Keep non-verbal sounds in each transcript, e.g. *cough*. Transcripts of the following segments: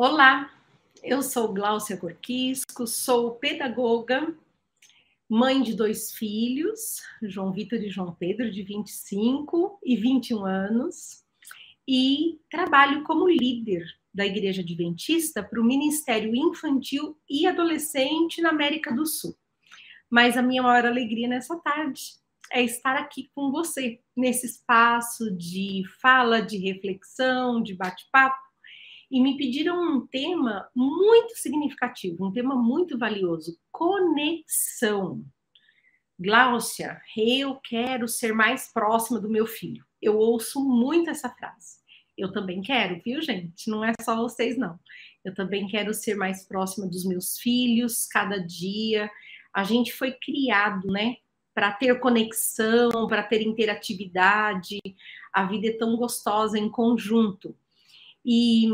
Olá, eu sou Gláucia Corquisco, sou pedagoga, mãe de dois filhos, João Vitor e João Pedro, de 25 e 21 anos, e trabalho como líder da Igreja Adventista para o Ministério Infantil e Adolescente na América do Sul. Mas a minha maior alegria nessa tarde é estar aqui com você, nesse espaço de fala, de reflexão, de bate-papo, e me pediram um tema muito significativo, um tema muito valioso: conexão. Gláucia, eu quero ser mais próxima do meu filho. Eu ouço muito essa frase. Eu também quero, viu, gente? Não é só vocês, não. Eu também quero ser mais próxima dos meus filhos cada dia. A gente foi criado, né, para ter conexão, para ter interatividade. A vida é tão gostosa em conjunto. E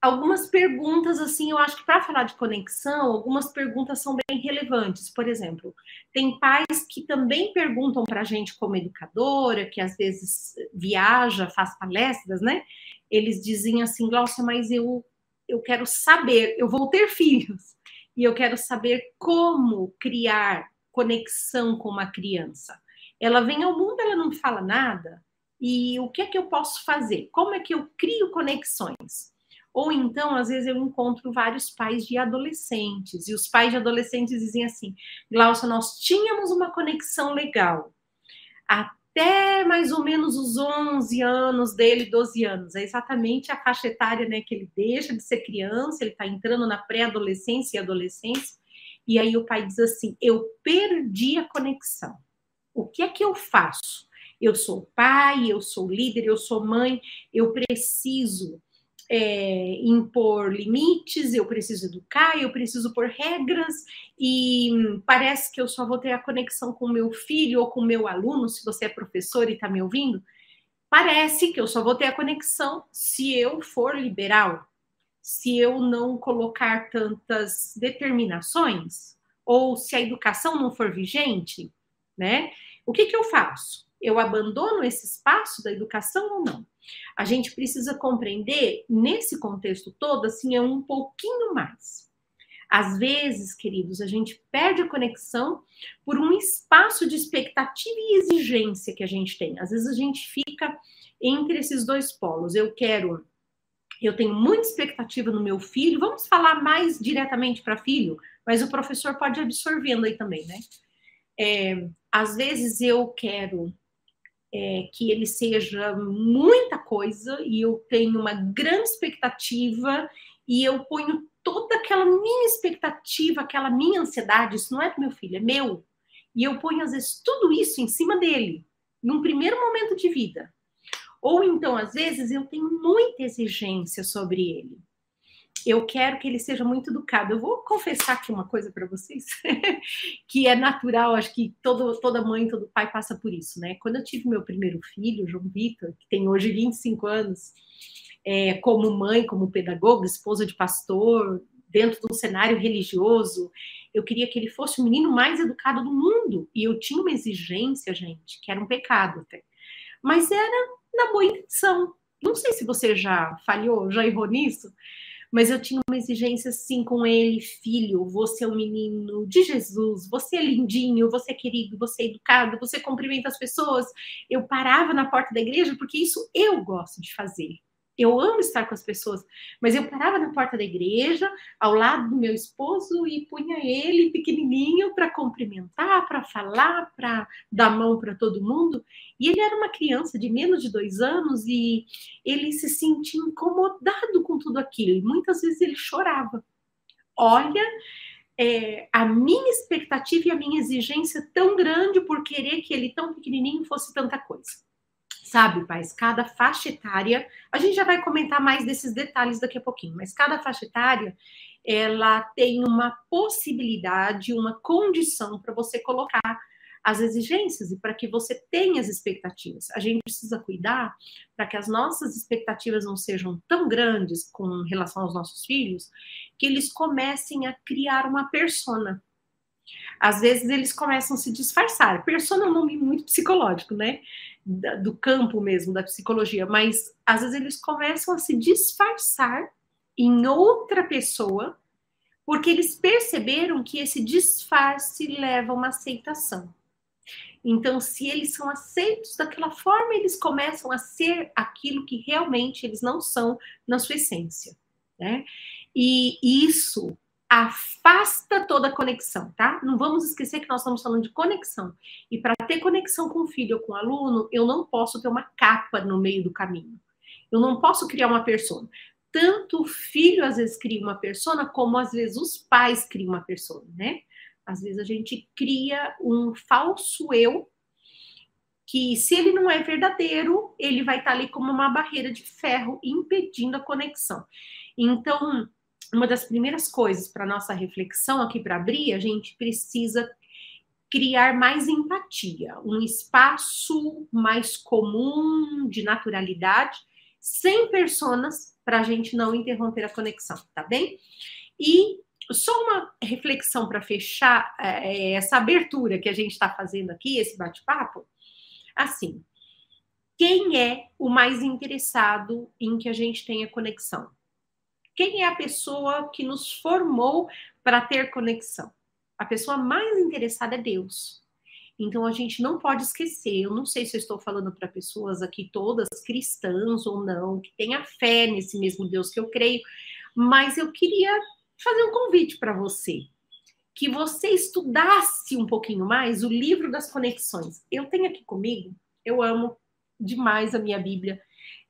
algumas perguntas, assim, eu acho que para falar de conexão, algumas perguntas são bem relevantes. Por exemplo, tem pais que também perguntam para a gente, como educadora, que às vezes viaja, faz palestras, né? Eles dizem assim, Glaucia, mas eu, eu quero saber, eu vou ter filhos, e eu quero saber como criar conexão com uma criança. Ela vem ao mundo, ela não fala nada, e o que é que eu posso fazer? Como é que eu crio conexões? Ou então, às vezes, eu encontro vários pais de adolescentes, e os pais de adolescentes dizem assim: Glaucia, nós tínhamos uma conexão legal. Até mais ou menos os 11 anos dele, 12 anos. É exatamente a faixa etária né, que ele deixa de ser criança, ele está entrando na pré-adolescência e adolescência. E aí o pai diz assim: Eu perdi a conexão. O que é que eu faço? Eu sou pai, eu sou líder, eu sou mãe, eu preciso é, impor limites, eu preciso educar, eu preciso pôr regras, e parece que eu só vou ter a conexão com meu filho ou com meu aluno, se você é professor e está me ouvindo. Parece que eu só vou ter a conexão se eu for liberal, se eu não colocar tantas determinações, ou se a educação não for vigente, né? O que, que eu faço? Eu abandono esse espaço da educação ou não? A gente precisa compreender, nesse contexto todo, assim, é um pouquinho mais. Às vezes, queridos, a gente perde a conexão por um espaço de expectativa e exigência que a gente tem. Às vezes a gente fica entre esses dois polos. Eu quero, eu tenho muita expectativa no meu filho. Vamos falar mais diretamente para filho, mas o professor pode absorvendo aí também, né? É, às vezes eu quero é, que ele seja muita coisa e eu tenho uma grande expectativa e eu ponho toda aquela minha expectativa, aquela minha ansiedade, isso não é do meu filho, é meu. E eu ponho, às vezes, tudo isso em cima dele, num primeiro momento de vida. Ou então, às vezes, eu tenho muita exigência sobre ele eu quero que ele seja muito educado. Eu vou confessar aqui uma coisa para vocês, *laughs* que é natural, acho que todo, toda mãe, todo pai passa por isso, né? Quando eu tive meu primeiro filho, João Vitor, que tem hoje 25 anos, é, como mãe, como pedagoga, esposa de pastor, dentro de um cenário religioso, eu queria que ele fosse o menino mais educado do mundo. E eu tinha uma exigência, gente, que era um pecado até. Mas era na boa intenção. Não sei se você já falhou, já errou nisso, mas eu tinha uma exigência assim com ele, filho, você é um menino de Jesus, você é lindinho, você é querido, você é educado, você cumprimenta as pessoas. Eu parava na porta da igreja porque isso eu gosto de fazer. Eu amo estar com as pessoas, mas eu parava na porta da igreja, ao lado do meu esposo, e punha ele pequenininho para cumprimentar, para falar, para dar mão para todo mundo. E ele era uma criança de menos de dois anos e ele se sentia incomodado com tudo aquilo. E muitas vezes ele chorava. Olha, é, a minha expectativa e a minha exigência tão grande por querer que ele tão pequenininho fosse tanta coisa. Sabe, pais, cada faixa etária, a gente já vai comentar mais desses detalhes daqui a pouquinho, mas cada faixa etária, ela tem uma possibilidade, uma condição para você colocar as exigências e para que você tenha as expectativas. A gente precisa cuidar para que as nossas expectativas não sejam tão grandes com relação aos nossos filhos, que eles comecem a criar uma persona. Às vezes eles começam a se disfarçar. Persona é um nome muito psicológico, né? Do campo mesmo da psicologia, mas às vezes eles começam a se disfarçar em outra pessoa, porque eles perceberam que esse disfarce leva a uma aceitação. Então, se eles são aceitos daquela forma, eles começam a ser aquilo que realmente eles não são na sua essência, né? E isso afasta toda a conexão, tá? Não vamos esquecer que nós estamos falando de conexão. E para ter conexão com o filho ou com o aluno, eu não posso ter uma capa no meio do caminho. Eu não posso criar uma persona. Tanto o filho às vezes cria uma persona, como às vezes os pais criam uma persona, né? Às vezes a gente cria um falso eu que se ele não é verdadeiro, ele vai estar ali como uma barreira de ferro impedindo a conexão. Então, uma das primeiras coisas para nossa reflexão aqui para abrir, a gente precisa criar mais empatia, um espaço mais comum de naturalidade, sem personas, para a gente não interromper a conexão, tá bem? E só uma reflexão para fechar é, essa abertura que a gente está fazendo aqui, esse bate-papo. Assim, quem é o mais interessado em que a gente tenha conexão? Quem é a pessoa que nos formou para ter conexão? A pessoa mais interessada é Deus. Então a gente não pode esquecer. Eu não sei se eu estou falando para pessoas aqui todas cristãs ou não, que tenha fé nesse mesmo Deus que eu creio, mas eu queria fazer um convite para você, que você estudasse um pouquinho mais o livro das conexões. Eu tenho aqui comigo, eu amo demais a minha Bíblia.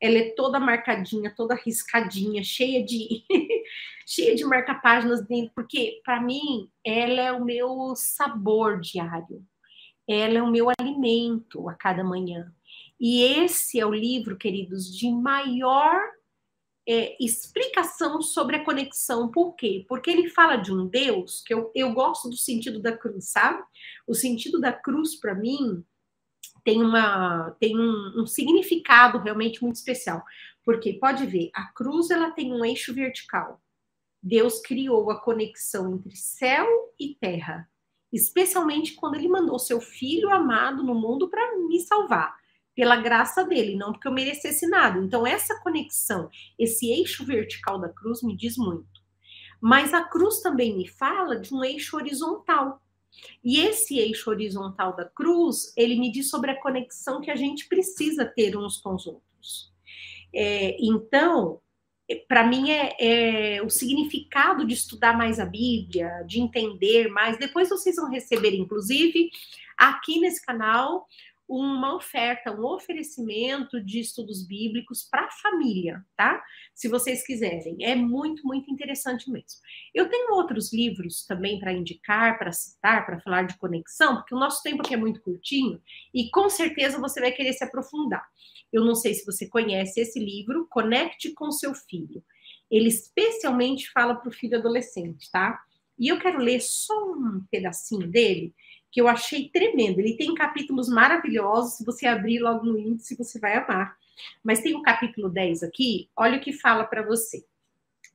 Ela é toda marcadinha, toda riscadinha, cheia de *laughs* cheia de marca-páginas dentro, porque para mim ela é o meu sabor diário. Ela é o meu alimento a cada manhã. E esse é o livro, queridos, de maior é, explicação sobre a conexão. Por quê? Porque ele fala de um Deus, que eu, eu gosto do sentido da cruz, sabe? O sentido da cruz, para mim, tem, uma, tem um, um, significado realmente muito especial. Porque, pode ver, a cruz ela tem um eixo vertical. Deus criou a conexão entre céu e terra, especialmente quando ele mandou seu filho amado no mundo para me salvar pela graça dele, não porque eu merecesse nada. Então, essa conexão, esse eixo vertical da cruz me diz muito. Mas a cruz também me fala de um eixo horizontal. E esse eixo horizontal da cruz, ele me diz sobre a conexão que a gente precisa ter uns com os outros. É, então, para mim é, é, o significado de estudar mais a Bíblia, de entender mais. Depois vocês vão receber, inclusive, aqui nesse canal, uma oferta, um oferecimento de estudos bíblicos para a família, tá? Se vocês quiserem, é muito, muito interessante mesmo. Eu tenho outros livros também para indicar, para citar, para falar de conexão, porque o nosso tempo aqui é muito curtinho e com certeza você vai querer se aprofundar. Eu não sei se você conhece esse livro, Conecte com seu filho. Ele especialmente fala para o filho adolescente, tá? E eu quero ler só um pedacinho dele que eu achei tremendo. Ele tem capítulos maravilhosos, se você abrir logo no índice, você vai amar. Mas tem o capítulo 10 aqui, olha o que fala para você,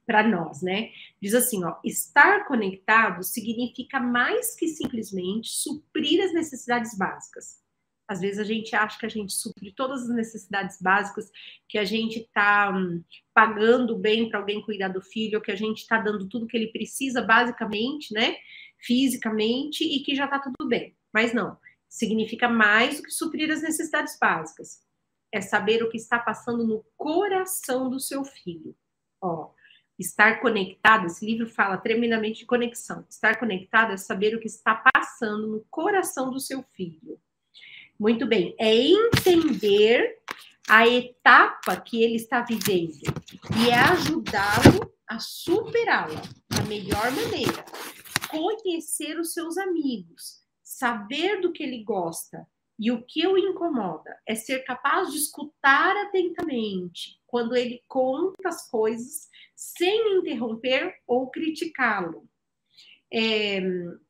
para nós, né? Diz assim, ó, estar conectado significa mais que simplesmente suprir as necessidades básicas. Às vezes a gente acha que a gente supre todas as necessidades básicas, que a gente está hum, pagando bem para alguém cuidar do filho, que a gente está dando tudo que ele precisa, basicamente, né? Fisicamente e que já está tudo bem. Mas não, significa mais do que suprir as necessidades básicas. É saber o que está passando no coração do seu filho. Ó, estar conectado, esse livro fala tremendamente de conexão. Estar conectado é saber o que está passando no coração do seu filho. Muito bem, é entender a etapa que ele está vivendo e é ajudá-lo a superá-la da melhor maneira, conhecer os seus amigos, saber do que ele gosta e o que o incomoda é ser capaz de escutar atentamente quando ele conta as coisas sem interromper ou criticá-lo. É,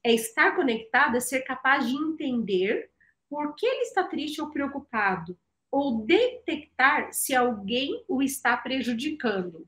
é, estar conectado, é ser capaz de entender por que ele está triste ou preocupado, ou detectar se alguém o está prejudicando.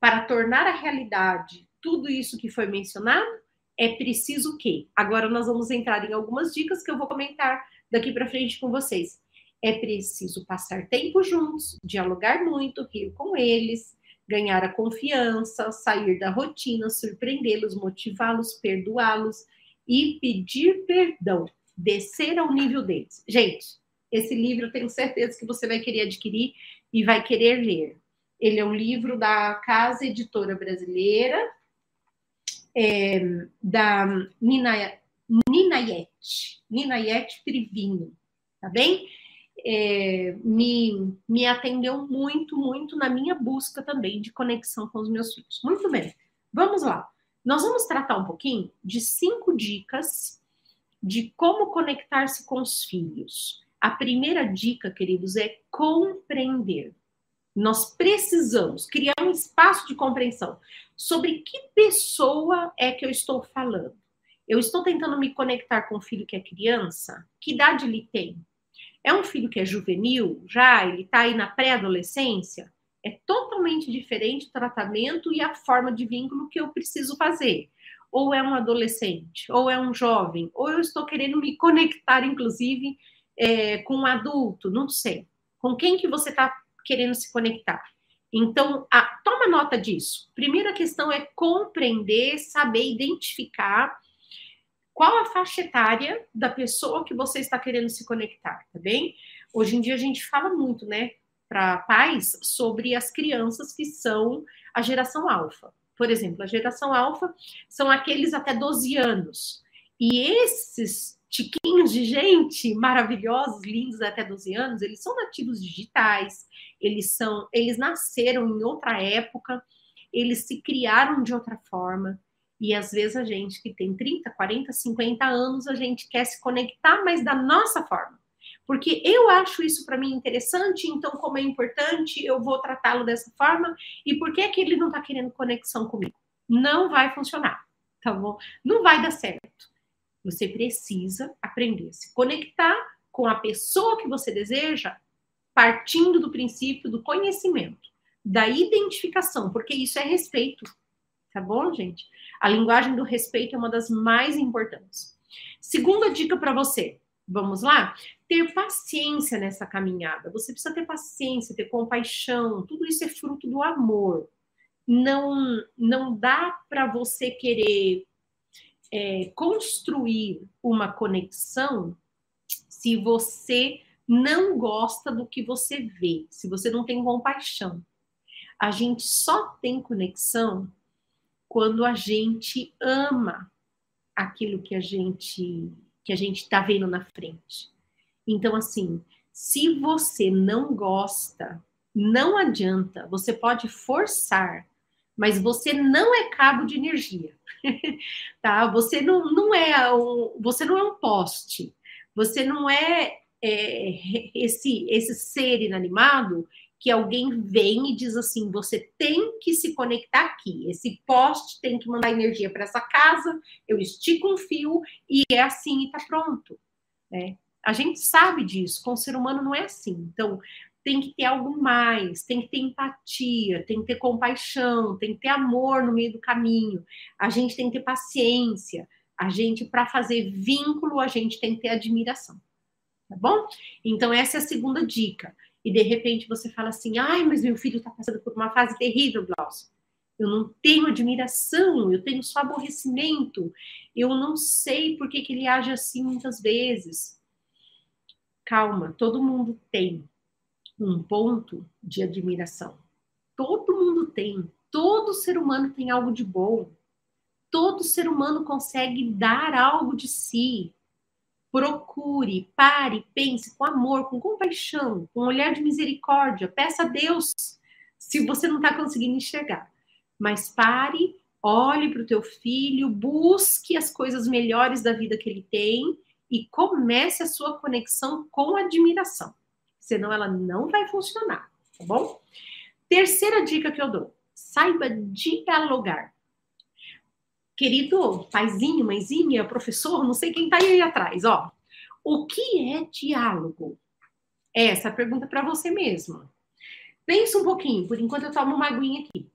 Para tornar a realidade tudo isso que foi mencionado, é preciso o quê? Agora nós vamos entrar em algumas dicas que eu vou comentar daqui para frente com vocês. É preciso passar tempo juntos, dialogar muito, rir com eles, ganhar a confiança, sair da rotina, surpreendê-los, motivá-los, perdoá-los e pedir perdão, descer ao nível deles. Gente, esse livro eu tenho certeza que você vai querer adquirir e vai querer ler. Ele é um livro da Casa Editora Brasileira, da Nina, Ninayet, Ninayet Trivino, tá bem? É, me, me atendeu muito, muito na minha busca também de conexão com os meus filhos. Muito bem, vamos lá. Nós vamos tratar um pouquinho de cinco dicas de como conectar-se com os filhos. A primeira dica, queridos, é compreender. Nós precisamos criar um espaço de compreensão sobre que pessoa é que eu estou falando. Eu estou tentando me conectar com o filho que é criança? Que idade ele tem? É um filho que é juvenil já? Ele está aí na pré-adolescência? É totalmente diferente o tratamento e a forma de vínculo que eu preciso fazer. Ou é um adolescente, ou é um jovem, ou eu estou querendo me conectar, inclusive, é, com um adulto, não sei. Com quem que você está querendo se conectar. Então, a, toma nota disso. Primeira questão é compreender, saber identificar qual a faixa etária da pessoa que você está querendo se conectar, tá bem? Hoje em dia a gente fala muito, né, para pais sobre as crianças que são a geração alfa. Por exemplo, a geração alfa são aqueles até 12 anos. E esses tiquinhos de gente maravilhosos, lindos até 12 anos, eles são nativos digitais, eles são, eles nasceram em outra época, eles se criaram de outra forma. E às vezes a gente que tem 30, 40, 50 anos, a gente quer se conectar, mas da nossa forma. Porque eu acho isso para mim interessante, então, como é importante, eu vou tratá-lo dessa forma. E por que, é que ele não está querendo conexão comigo? Não vai funcionar, tá bom? Não vai dar certo. Você precisa aprender a se conectar com a pessoa que você deseja, partindo do princípio do conhecimento, da identificação, porque isso é respeito. Tá bom, gente? A linguagem do respeito é uma das mais importantes. Segunda dica para você. Vamos lá? Ter paciência nessa caminhada. Você precisa ter paciência, ter compaixão. Tudo isso é fruto do amor. Não, não dá para você querer é, construir uma conexão se você não gosta do que você vê, se você não tem compaixão. A gente só tem conexão quando a gente ama aquilo que a gente que a gente está vendo na frente. Então, assim, se você não gosta, não adianta. Você pode forçar, mas você não é cabo de energia, *laughs* tá? Você não, não é um, você não é um poste, você não é, é esse esse ser inanimado que alguém vem e diz assim: você tem que se conectar aqui, esse poste tem que mandar energia para essa casa, eu estico um fio e é assim e está pronto. Né? A gente sabe disso, com o ser humano não é assim. Então, tem que ter algo mais, tem que ter empatia, tem que ter compaixão, tem que ter amor no meio do caminho. A gente tem que ter paciência. A gente, para fazer vínculo, a gente tem que ter admiração. Tá bom? Então, essa é a segunda dica. E de repente você fala assim: ai, mas meu filho está passando por uma fase terrível, Glaucio. Eu não tenho admiração, eu tenho só aborrecimento. Eu não sei por que, que ele age assim muitas vezes. Calma, todo mundo tem um ponto de admiração. Todo mundo tem. Todo ser humano tem algo de bom. Todo ser humano consegue dar algo de si. Procure, pare, pense com amor, com compaixão, com um olhar de misericórdia. Peça a Deus se você não está conseguindo enxergar. Mas pare, olhe para o teu filho, busque as coisas melhores da vida que ele tem e comece a sua conexão com admiração senão ela não vai funcionar, tá bom? Terceira dica que eu dou: saiba dialogar. Querido paizinho, mãezinha, professor, não sei quem tá aí atrás, ó. O que é diálogo? É essa pergunta para você mesmo. Pensa um pouquinho, por enquanto eu tomo uma aguinha aqui.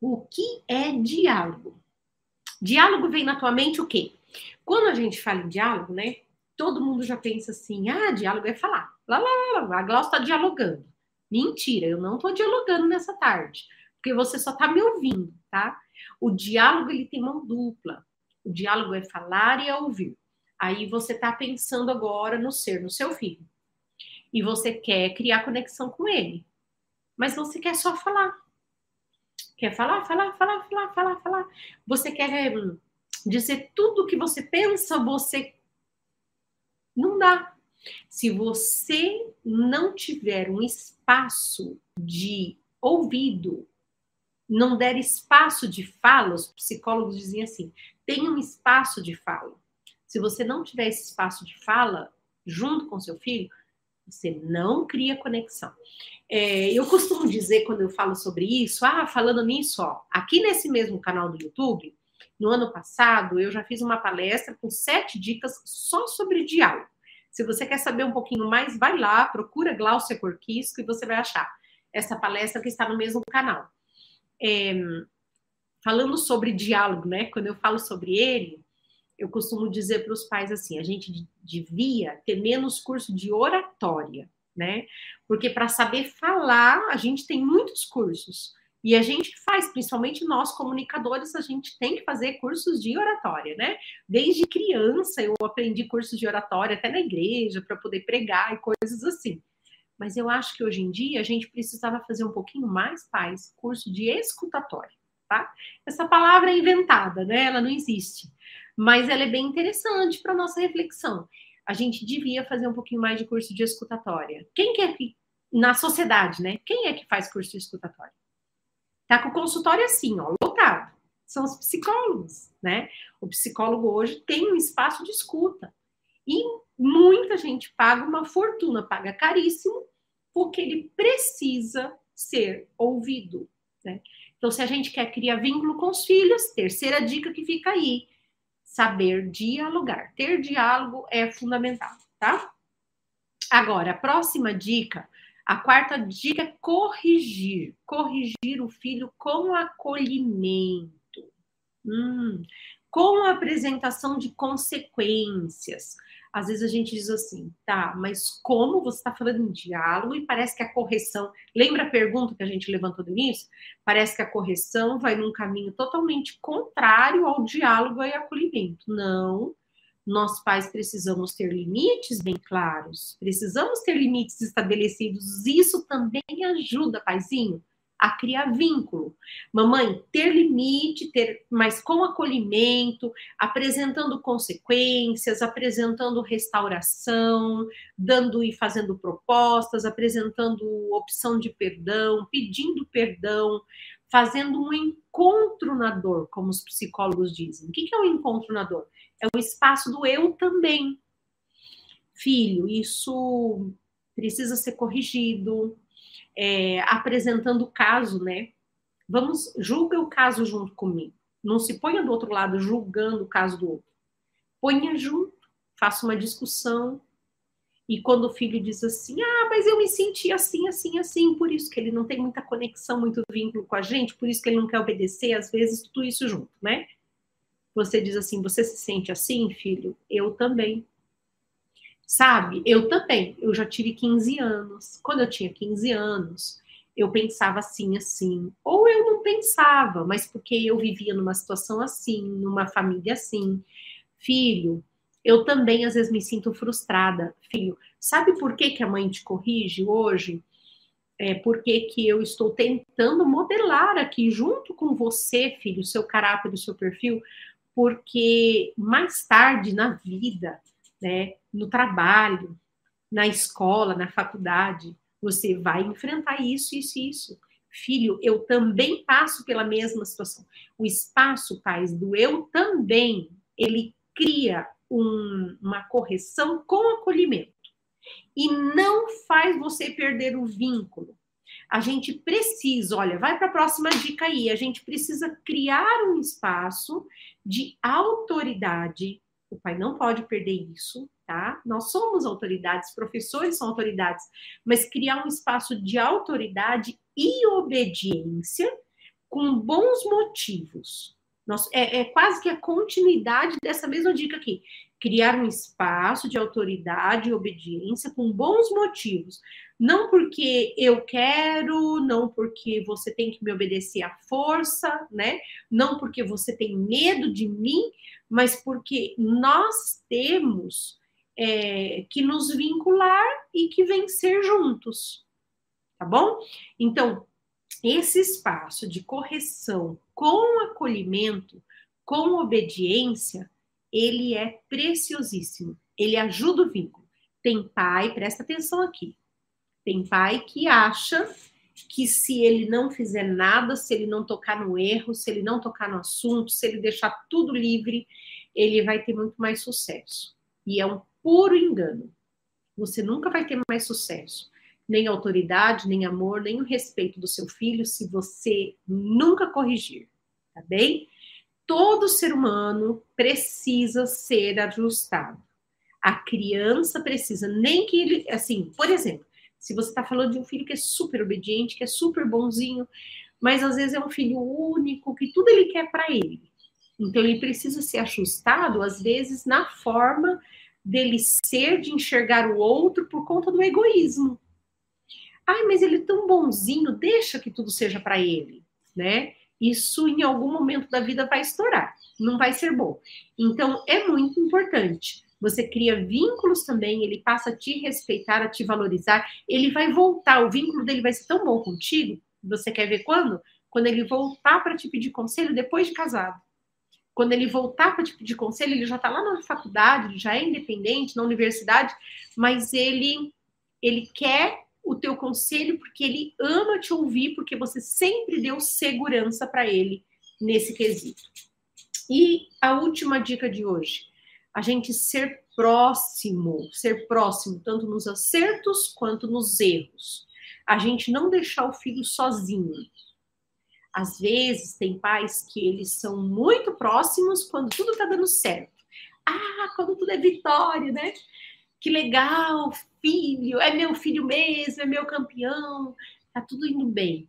O que é diálogo? Diálogo vem na tua mente o quê? Quando a gente fala em diálogo, né? Todo mundo já pensa assim: ah, diálogo é falar. Lá, lá, lá, lá. A Glaucia está dialogando. Mentira, eu não estou dialogando nessa tarde, porque você só está me ouvindo, tá? O diálogo ele tem mão dupla. O diálogo é falar e é ouvir. Aí você está pensando agora no ser, no seu filho. E você quer criar conexão com ele. Mas você quer só falar. Quer falar, falar, falar, falar, falar, falar. Você quer hum, dizer tudo o que você pensa, você. Não dá. Se você não tiver um espaço de ouvido, não der espaço de fala, os psicólogos dizem assim: tem um espaço de fala. Se você não tiver esse espaço de fala junto com seu filho, você não cria conexão. É, eu costumo dizer quando eu falo sobre isso, ah, falando nisso, ó, aqui nesse mesmo canal do YouTube, no ano passado, eu já fiz uma palestra com sete dicas só sobre diálogo. Se você quer saber um pouquinho mais, vai lá, procura Glaucia Corquisco e você vai achar essa palestra que está no mesmo canal. É, falando sobre diálogo, né? Quando eu falo sobre ele, eu costumo dizer para os pais assim: a gente devia ter menos curso de oratória, né? Porque para saber falar, a gente tem muitos cursos. E a gente faz, principalmente nós comunicadores, a gente tem que fazer cursos de oratória, né? Desde criança eu aprendi cursos de oratória até na igreja para poder pregar e coisas assim. Mas eu acho que hoje em dia a gente precisava fazer um pouquinho mais, pais, curso de escutatória, tá? Essa palavra é inventada, né? Ela não existe, mas ela é bem interessante para nossa reflexão. A gente devia fazer um pouquinho mais de curso de escutatória. Quem quer que na sociedade, né? Quem é que faz curso de escutatória? Tá com o consultório assim, ó, lotado. São os psicólogos, né? O psicólogo hoje tem um espaço de escuta. E muita gente paga uma fortuna, paga caríssimo, porque ele precisa ser ouvido, né? Então, se a gente quer criar vínculo com os filhos, terceira dica que fica aí, saber dialogar. Ter diálogo é fundamental, tá? Agora, a próxima dica a quarta dica é corrigir. Corrigir o filho com acolhimento. Hum, com a apresentação de consequências. Às vezes a gente diz assim, tá, mas como você está falando em diálogo e parece que a correção. Lembra a pergunta que a gente levantou no início? Parece que a correção vai num caminho totalmente contrário ao diálogo e acolhimento. Não nós pais precisamos ter limites bem claros, precisamos ter limites estabelecidos. Isso também ajuda, paizinho, a criar vínculo. Mamãe, ter limite, ter, mas com acolhimento, apresentando consequências, apresentando restauração, dando e fazendo propostas, apresentando opção de perdão, pedindo perdão, fazendo um encontro na dor, como os psicólogos dizem. O que é um encontro na dor? É o espaço do eu também. Filho, isso precisa ser corrigido, é, apresentando o caso, né? Vamos, julga o caso junto comigo. Não se ponha do outro lado julgando o caso do outro. Ponha junto, faça uma discussão. E quando o filho diz assim, ah, mas eu me senti assim, assim, assim, por isso que ele não tem muita conexão, muito vínculo com a gente, por isso que ele não quer obedecer, às vezes tudo isso junto, né? Você diz assim: Você se sente assim, filho? Eu também. Sabe? Eu também. Eu já tive 15 anos. Quando eu tinha 15 anos, eu pensava assim, assim. Ou eu não pensava, mas porque eu vivia numa situação assim, numa família assim. Filho, eu também às vezes me sinto frustrada. Filho, sabe por que, que a mãe te corrige hoje? É porque que eu estou tentando modelar aqui junto com você, filho, seu caráter, o seu perfil, porque mais tarde na vida, né, no trabalho, na escola, na faculdade, você vai enfrentar isso, isso isso. Filho, eu também passo pela mesma situação. O espaço, pais, do eu também, ele cria um, uma correção com acolhimento. E não faz você perder o vínculo a gente precisa, olha, vai para a próxima dica aí, a gente precisa criar um espaço de autoridade. O pai não pode perder isso, tá? Nós somos autoridades, professores são autoridades, mas criar um espaço de autoridade e obediência com bons motivos. Nós, é, é quase que a continuidade dessa mesma dica aqui. criar um espaço de autoridade e obediência com bons motivos. Não porque eu quero, não porque você tem que me obedecer à força, né? Não porque você tem medo de mim, mas porque nós temos é, que nos vincular e que vencer juntos. Tá bom? Então, esse espaço de correção com acolhimento, com obediência, ele é preciosíssimo. Ele ajuda o vínculo. Tem pai, presta atenção aqui. Tem pai que acha que se ele não fizer nada, se ele não tocar no erro, se ele não tocar no assunto, se ele deixar tudo livre, ele vai ter muito mais sucesso. E é um puro engano. Você nunca vai ter mais sucesso, nem autoridade, nem amor, nem o respeito do seu filho se você nunca corrigir, tá bem? todo ser humano precisa ser ajustado. A criança precisa, nem que ele, assim, por exemplo, se você está falando de um filho que é super obediente, que é super bonzinho, mas às vezes é um filho único, que tudo ele quer para ele. Então ele precisa ser ajustado, às vezes, na forma dele ser, de enxergar o outro por conta do egoísmo. Ai, mas ele é tão bonzinho, deixa que tudo seja para ele, né? isso em algum momento da vida vai estourar, não vai ser bom. Então, é muito importante. Você cria vínculos também, ele passa a te respeitar, a te valorizar, ele vai voltar, o vínculo dele vai ser tão bom contigo, você quer ver quando? Quando ele voltar para te pedir conselho depois de casado. Quando ele voltar para te pedir conselho, ele já está lá na faculdade, já é independente, na universidade, mas ele ele quer o teu conselho porque ele ama te ouvir, porque você sempre deu segurança para ele nesse quesito. E a última dica de hoje, a gente ser próximo, ser próximo tanto nos acertos quanto nos erros. A gente não deixar o filho sozinho. Às vezes tem pais que eles são muito próximos quando tudo tá dando certo. Ah, quando tudo é vitória, né? Que legal, filho, é meu filho mesmo, é meu campeão, tá tudo indo bem.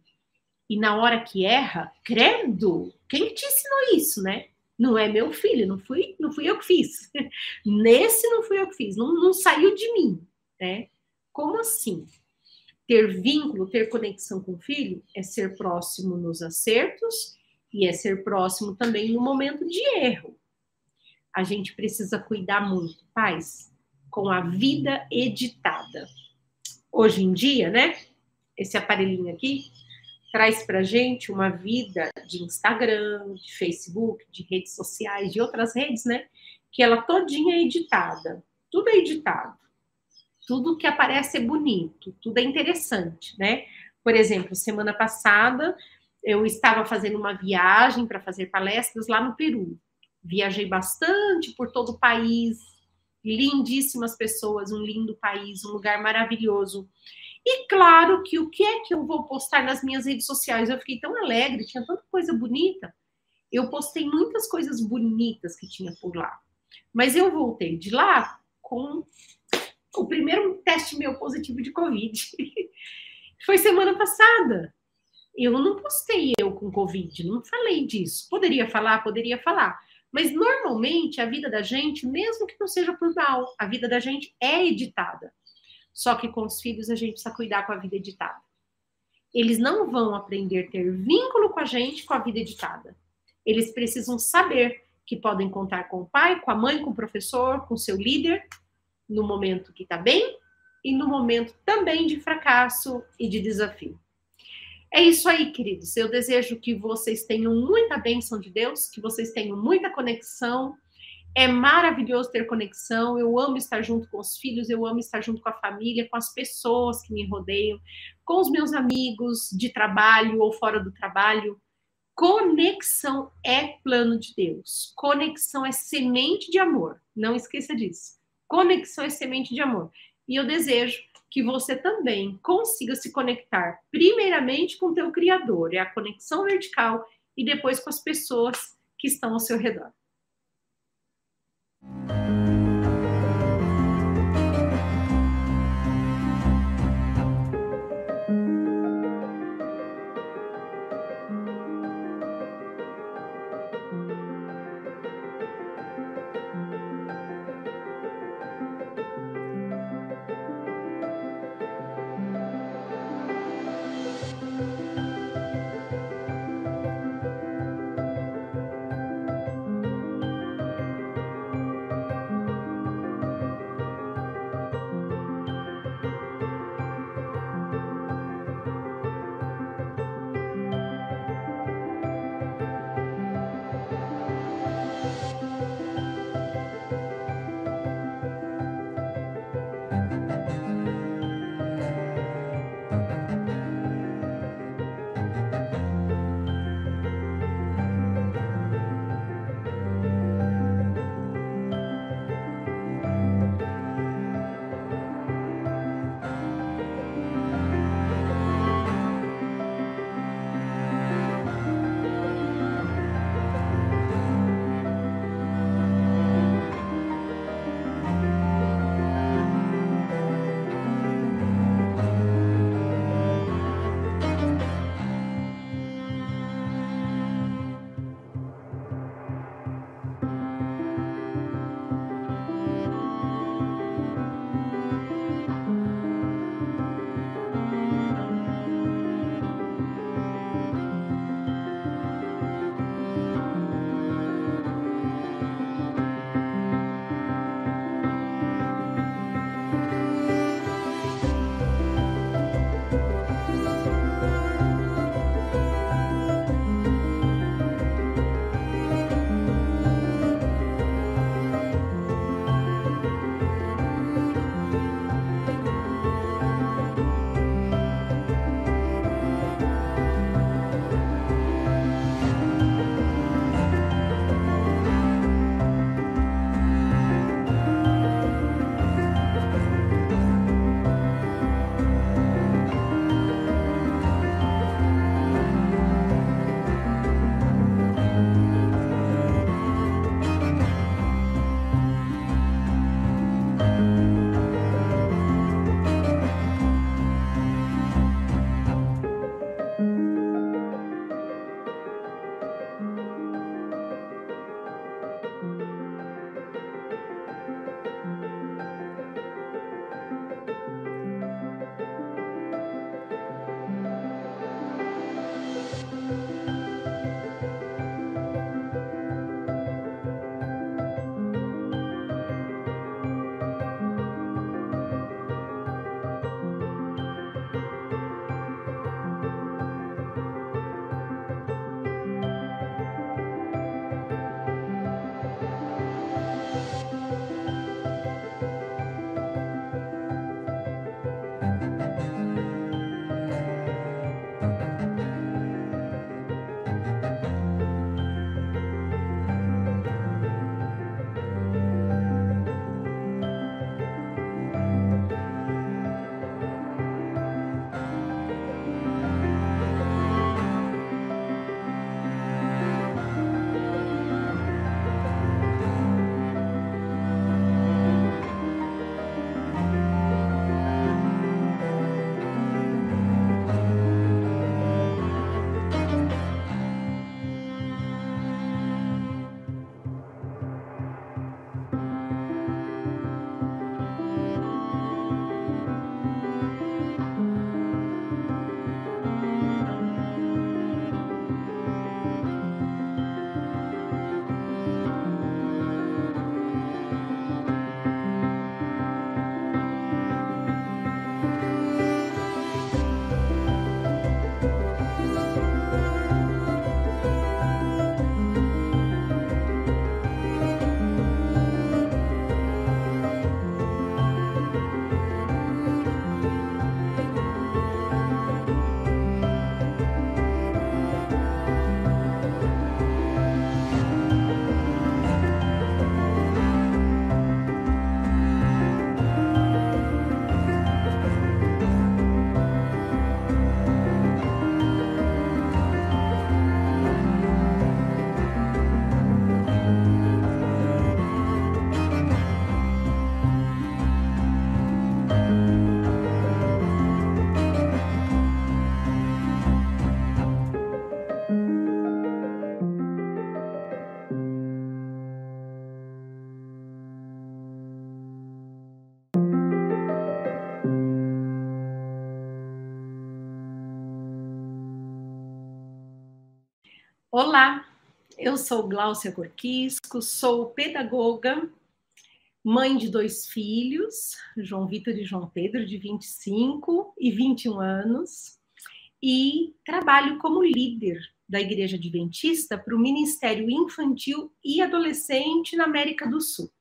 E na hora que erra, credo, quem te ensinou isso, né? Não é meu filho, não fui, não fui eu que fiz. Nesse não fui eu que fiz, não, não saiu de mim, né? Como assim? Ter vínculo, ter conexão com o filho é ser próximo nos acertos e é ser próximo também no momento de erro. A gente precisa cuidar muito. Pais, com a vida editada. Hoje em dia, né? Esse aparelhinho aqui traz para gente uma vida de Instagram, de Facebook, de redes sociais, de outras redes, né? Que ela todinha é editada. Tudo é editado. Tudo que aparece é bonito, tudo é interessante, né? Por exemplo, semana passada eu estava fazendo uma viagem para fazer palestras lá no Peru. Viajei bastante por todo o país, lindíssimas pessoas, um lindo país, um lugar maravilhoso. E claro que o que é que eu vou postar nas minhas redes sociais? Eu fiquei tão alegre, tinha tanta coisa bonita. Eu postei muitas coisas bonitas que tinha por lá. Mas eu voltei de lá com o primeiro teste meu positivo de Covid. *laughs* Foi semana passada. Eu não postei eu com Covid, não falei disso. Poderia falar, poderia falar. Mas normalmente a vida da gente, mesmo que não seja por mal, a vida da gente é editada. Só que com os filhos a gente precisa cuidar com a vida editada. Eles não vão aprender a ter vínculo com a gente com a vida editada. Eles precisam saber que podem contar com o pai, com a mãe, com o professor, com o seu líder, no momento que está bem e no momento também de fracasso e de desafio. É isso aí, queridos. Eu desejo que vocês tenham muita bênção de Deus, que vocês tenham muita conexão. É maravilhoso ter conexão. Eu amo estar junto com os filhos, eu amo estar junto com a família, com as pessoas que me rodeiam, com os meus amigos de trabalho ou fora do trabalho. Conexão é plano de Deus. Conexão é semente de amor. Não esqueça disso. Conexão é semente de amor. E eu desejo que você também consiga se conectar primeiramente com o teu criador, é a conexão vertical e depois com as pessoas que estão ao seu redor. Thank you. Olá, eu sou Gláucia Corquisco, sou pedagoga, mãe de dois filhos, João Vitor e João Pedro, de 25 e 21 anos, e trabalho como líder da Igreja Adventista para o Ministério Infantil e Adolescente na América do Sul.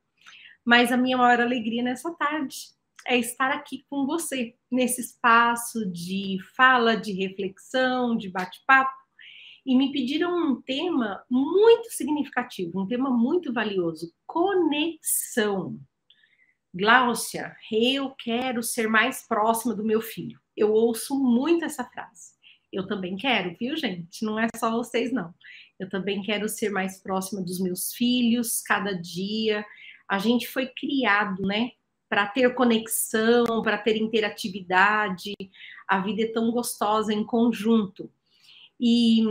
Mas a minha maior alegria nessa tarde é estar aqui com você, nesse espaço de fala, de reflexão, de bate-papo, e me pediram um tema muito significativo, um tema muito valioso: conexão. Gláucia, eu quero ser mais próxima do meu filho. Eu ouço muito essa frase. Eu também quero, viu, gente? Não é só vocês, não. Eu também quero ser mais próxima dos meus filhos cada dia. A gente foi criado, né, para ter conexão, para ter interatividade. A vida é tão gostosa em conjunto. E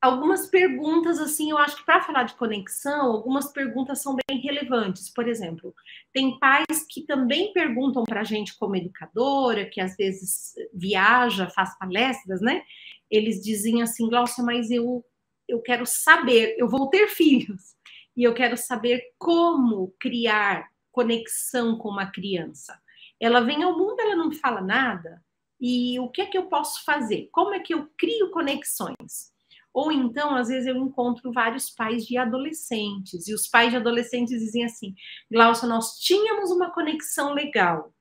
algumas perguntas, assim, eu acho que para falar de conexão, algumas perguntas são bem relevantes. Por exemplo, tem pais que também perguntam para a gente, como educadora, que às vezes viaja, faz palestras, né? Eles dizem assim, Glaucia, mas eu, eu quero saber, eu vou ter filhos, e eu quero saber como criar conexão com uma criança. Ela vem ao mundo, ela não fala nada, e o que é que eu posso fazer? Como é que eu crio conexões? Ou então, às vezes, eu encontro vários pais de adolescentes, e os pais de adolescentes dizem assim: Glaucia, nós tínhamos uma conexão legal.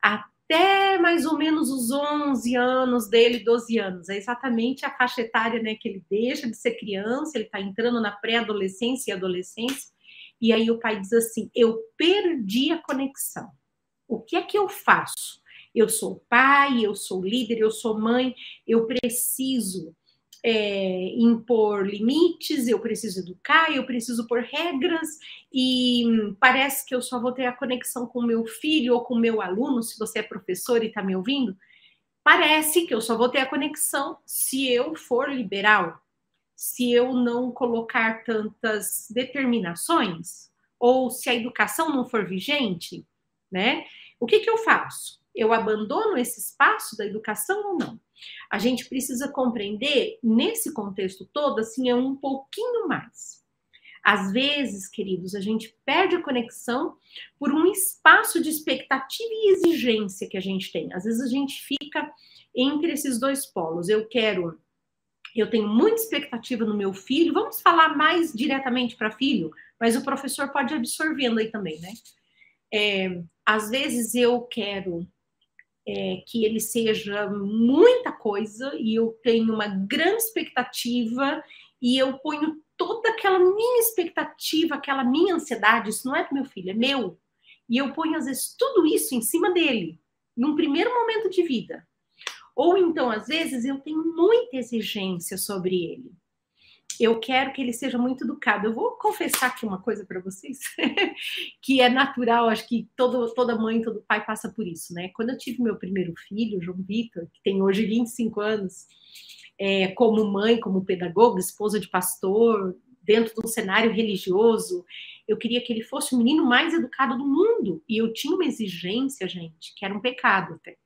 Até mais ou menos os 11 anos dele, 12 anos. É exatamente a faixa etária né, que ele deixa de ser criança, ele está entrando na pré-adolescência e adolescência. E aí o pai diz assim: Eu perdi a conexão. O que é que eu faço? Eu sou pai, eu sou líder, eu sou mãe, eu preciso é, impor limites, eu preciso educar, eu preciso pôr regras, e parece que eu só vou ter a conexão com meu filho ou com meu aluno, se você é professor e está me ouvindo. Parece que eu só vou ter a conexão se eu for liberal, se eu não colocar tantas determinações, ou se a educação não for vigente, né? O que, que eu faço? Eu abandono esse espaço da educação ou não? A gente precisa compreender, nesse contexto todo, assim, é um pouquinho mais. Às vezes, queridos, a gente perde a conexão por um espaço de expectativa e exigência que a gente tem. Às vezes a gente fica entre esses dois polos. Eu quero, eu tenho muita expectativa no meu filho. Vamos falar mais diretamente para filho, mas o professor pode absorvendo aí também, né? É, às vezes eu quero é, que ele seja muita coisa e eu tenho uma grande expectativa e eu ponho toda aquela minha expectativa, aquela minha ansiedade, isso não é do meu filho, é meu. E eu ponho, às vezes, tudo isso em cima dele, num primeiro momento de vida. Ou então, às vezes, eu tenho muita exigência sobre ele eu quero que ele seja muito educado. Eu vou confessar aqui uma coisa para vocês, *laughs* que é natural, acho que todo, toda mãe, todo pai passa por isso, né? Quando eu tive meu primeiro filho, João Vitor, que tem hoje 25 anos, é, como mãe, como pedagoga, esposa de pastor, dentro de um cenário religioso, eu queria que ele fosse o menino mais educado do mundo. E eu tinha uma exigência, gente, que era um pecado até.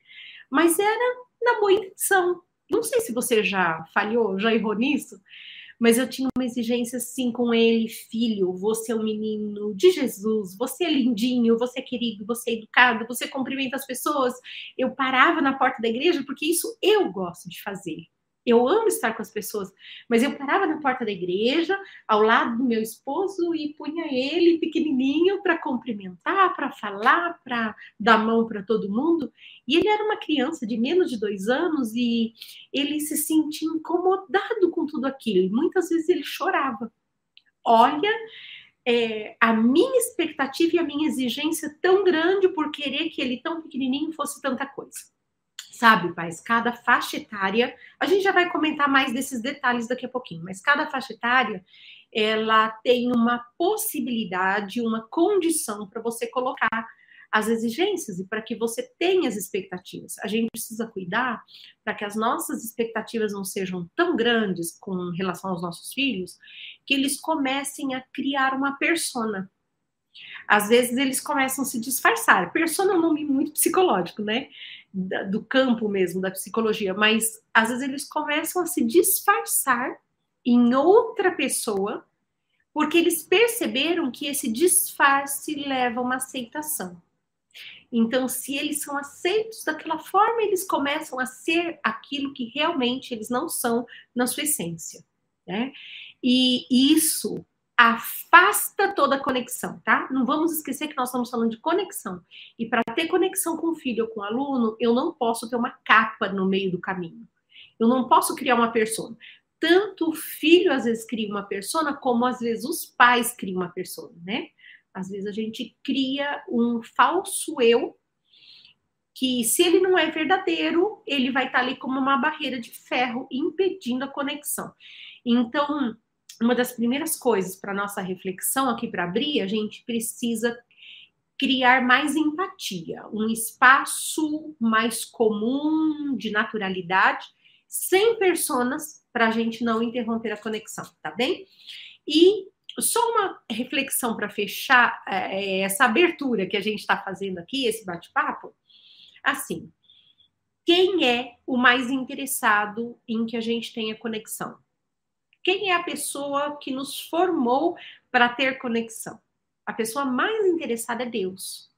Mas era na boa intenção. Não sei se você já falhou, já errou nisso, mas eu tinha uma exigência assim com ele, filho, você é um menino de Jesus, você é lindinho, você é querido, você é educado, você cumprimenta as pessoas. Eu parava na porta da igreja porque isso eu gosto de fazer. Eu amo estar com as pessoas, mas eu parava na porta da igreja, ao lado do meu esposo, e punha ele pequenininho para cumprimentar, para falar, para dar mão para todo mundo. E ele era uma criança de menos de dois anos e ele se sentia incomodado com tudo aquilo. Muitas vezes ele chorava. Olha, é, a minha expectativa e a minha exigência tão grande por querer que ele tão pequenininho fosse tanta coisa. Sabe, pais, cada faixa etária, a gente já vai comentar mais desses detalhes daqui a pouquinho, mas cada faixa etária, ela tem uma possibilidade, uma condição para você colocar as exigências e para que você tenha as expectativas. A gente precisa cuidar para que as nossas expectativas não sejam tão grandes com relação aos nossos filhos, que eles comecem a criar uma persona. Às vezes eles começam a se disfarçar. Persona é um nome muito psicológico, né? Do campo mesmo da psicologia, mas às vezes eles começam a se disfarçar em outra pessoa, porque eles perceberam que esse disfarce leva a uma aceitação. Então, se eles são aceitos daquela forma, eles começam a ser aquilo que realmente eles não são na sua essência, né? E isso afasta toda a conexão, tá? Não vamos esquecer que nós estamos falando de conexão. E para ter conexão com o filho ou com o aluno, eu não posso ter uma capa no meio do caminho. Eu não posso criar uma persona. Tanto o filho às vezes cria uma persona, como às vezes os pais criam uma persona, né? Às vezes a gente cria um falso eu que se ele não é verdadeiro, ele vai estar ali como uma barreira de ferro impedindo a conexão. Então, uma das primeiras coisas para nossa reflexão aqui para abrir, a gente precisa criar mais empatia, um espaço mais comum de naturalidade, sem personas, para a gente não interromper a conexão, tá bem? E só uma reflexão para fechar é, essa abertura que a gente está fazendo aqui, esse bate-papo. Assim, quem é o mais interessado em que a gente tenha conexão? Quem é a pessoa que nos formou para ter conexão? A pessoa mais interessada é Deus.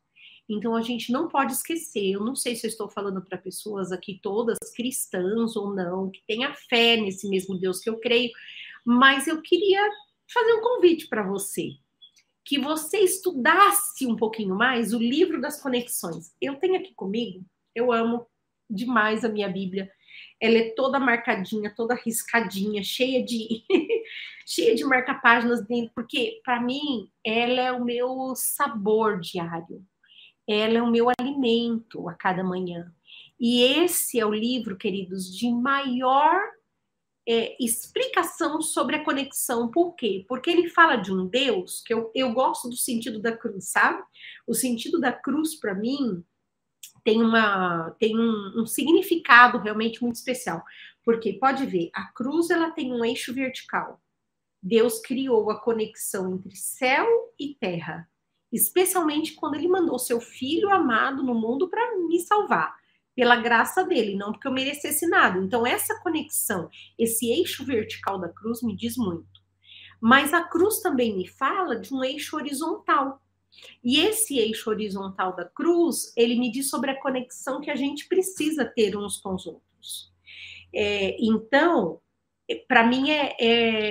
Então a gente não pode esquecer. Eu não sei se eu estou falando para pessoas aqui todas cristãs ou não, que tenha fé nesse mesmo Deus que eu creio, mas eu queria fazer um convite para você. Que você estudasse um pouquinho mais o livro das conexões. Eu tenho aqui comigo, eu amo demais a minha Bíblia ela é toda marcadinha, toda riscadinha, cheia de *laughs* cheia de marca-páginas dentro, porque para mim ela é o meu sabor diário. Ela é o meu alimento a cada manhã. E esse é o livro, queridos, de maior é, explicação sobre a conexão. Por quê? Porque ele fala de um Deus que eu, eu gosto do sentido da cruz, sabe? O sentido da cruz, para mim, tem, uma, tem um, um significado realmente muito especial. Porque pode ver, a cruz ela tem um eixo vertical. Deus criou a conexão entre céu e terra, especialmente quando ele mandou seu filho amado no mundo para me salvar, pela graça dele, não porque eu merecesse nada. Então, essa conexão, esse eixo vertical da cruz me diz muito. Mas a cruz também me fala de um eixo horizontal. E esse eixo horizontal da cruz, ele me diz sobre a conexão que a gente precisa ter uns com os outros. É, então, para mim é,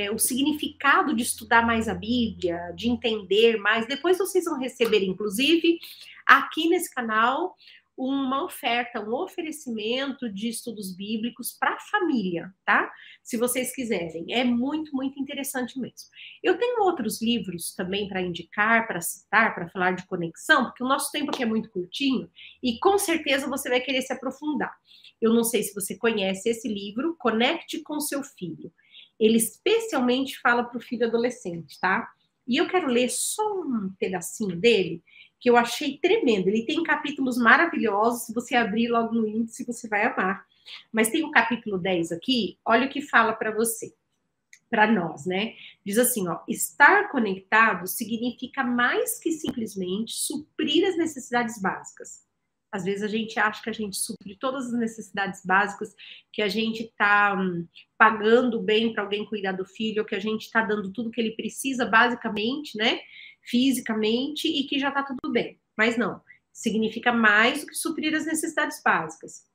é, o significado de estudar mais a Bíblia, de entender mais. Depois vocês vão receber, inclusive, aqui nesse canal, uma oferta, um oferecimento de estudos bíblicos para a família, tá? Se vocês quiserem. É muito, muito interessante mesmo. Eu tenho outros livros também para indicar, para citar, para falar de conexão, porque o nosso tempo aqui é muito curtinho e com certeza você vai querer se aprofundar. Eu não sei se você conhece esse livro, Conecte com seu filho. Ele especialmente fala para o filho adolescente, tá? E eu quero ler só um pedacinho dele que eu achei tremendo. Ele tem capítulos maravilhosos, se você abrir logo no índice, você vai amar. Mas tem o capítulo 10 aqui, olha o que fala para você, para nós, né? Diz assim, ó, estar conectado significa mais que simplesmente suprir as necessidades básicas. Às vezes a gente acha que a gente supre todas as necessidades básicas, que a gente está hum, pagando bem para alguém cuidar do filho, que a gente está dando tudo que ele precisa, basicamente, né? Fisicamente e que já está tudo bem. Mas não, significa mais do que suprir as necessidades básicas.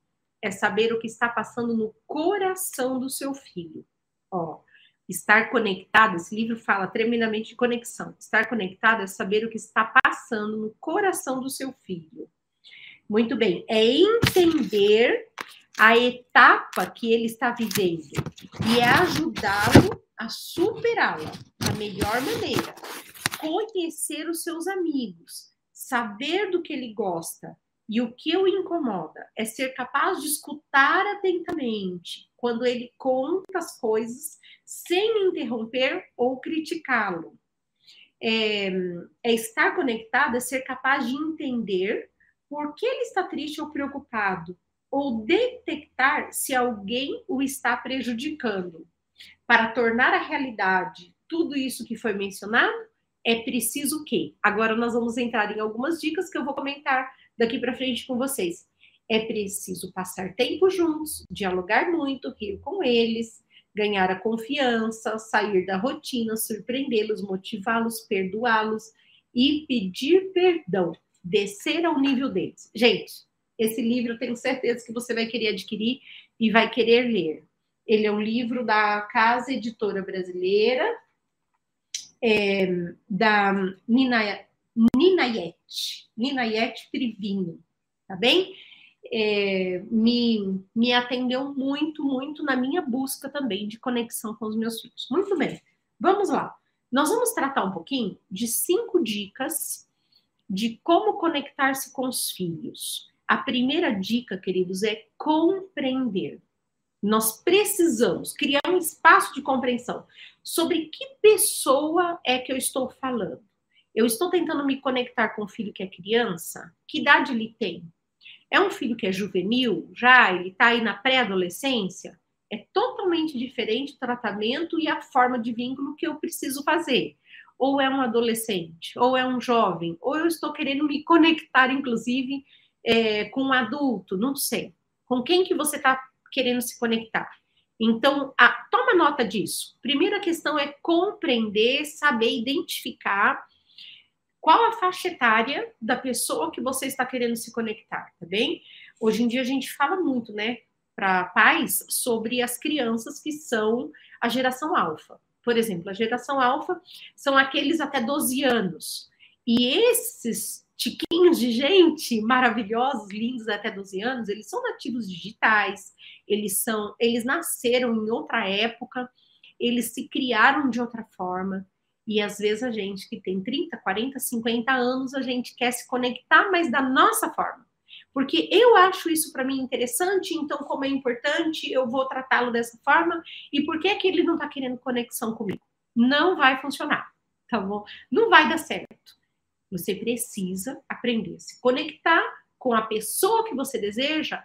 É saber o que está passando no coração do seu filho. Ó, estar conectado, esse livro fala tremendamente de conexão. Estar conectado é saber o que está passando no coração do seu filho. Muito bem, é entender a etapa que ele está vivendo e é ajudá-lo a superá-la da melhor maneira, conhecer os seus amigos, saber do que ele gosta e o que o incomoda, é ser capaz de escutar atentamente quando ele conta as coisas sem interromper ou criticá-lo. É, é estar conectado, é ser capaz de entender por que ele está triste ou preocupado, ou detectar se alguém o está prejudicando. Para tornar a realidade tudo isso que foi mencionado, é preciso o quê? Agora nós vamos entrar em algumas dicas que eu vou comentar daqui para frente com vocês. É preciso passar tempo juntos, dialogar muito, rir com eles, ganhar a confiança, sair da rotina, surpreendê-los, motivá-los, perdoá-los e pedir perdão, descer ao nível deles. Gente, esse livro eu tenho certeza que você vai querer adquirir e vai querer ler. Ele é um livro da Casa Editora Brasileira, é, da Nina, Ninayet, Ninayet Trivino, tá bem? É, me, me atendeu muito, muito na minha busca também de conexão com os meus filhos. Muito bem, vamos lá. Nós vamos tratar um pouquinho de cinco dicas de como conectar-se com os filhos. A primeira dica, queridos, é compreender. Nós precisamos criar um espaço de compreensão sobre que pessoa é que eu estou falando. Eu estou tentando me conectar com o filho que é criança? Que idade ele tem? É um filho que é juvenil já? Ele está aí na pré-adolescência? É totalmente diferente o tratamento e a forma de vínculo que eu preciso fazer. Ou é um adolescente, ou é um jovem, ou eu estou querendo me conectar, inclusive, é, com um adulto, não sei. Com quem que você está querendo se conectar? Então, a, toma nota disso. Primeira questão é compreender, saber identificar qual a faixa etária da pessoa que você está querendo se conectar, tá bem? Hoje em dia a gente fala muito, né, para pais sobre as crianças que são a geração alfa. Por exemplo, a geração alfa são aqueles até 12 anos. E esses tiquinhos de gente maravilhosos, lindos até 12 anos, eles são nativos digitais, eles são, eles nasceram em outra época, eles se criaram de outra forma. E às vezes a gente que tem 30, 40, 50 anos, a gente quer se conectar, mas da nossa forma. Porque eu acho isso para mim interessante, então, como é importante, eu vou tratá-lo dessa forma. E por que, é que ele não está querendo conexão comigo? Não vai funcionar, tá bom? Não vai dar certo. Você precisa aprender a se conectar com a pessoa que você deseja,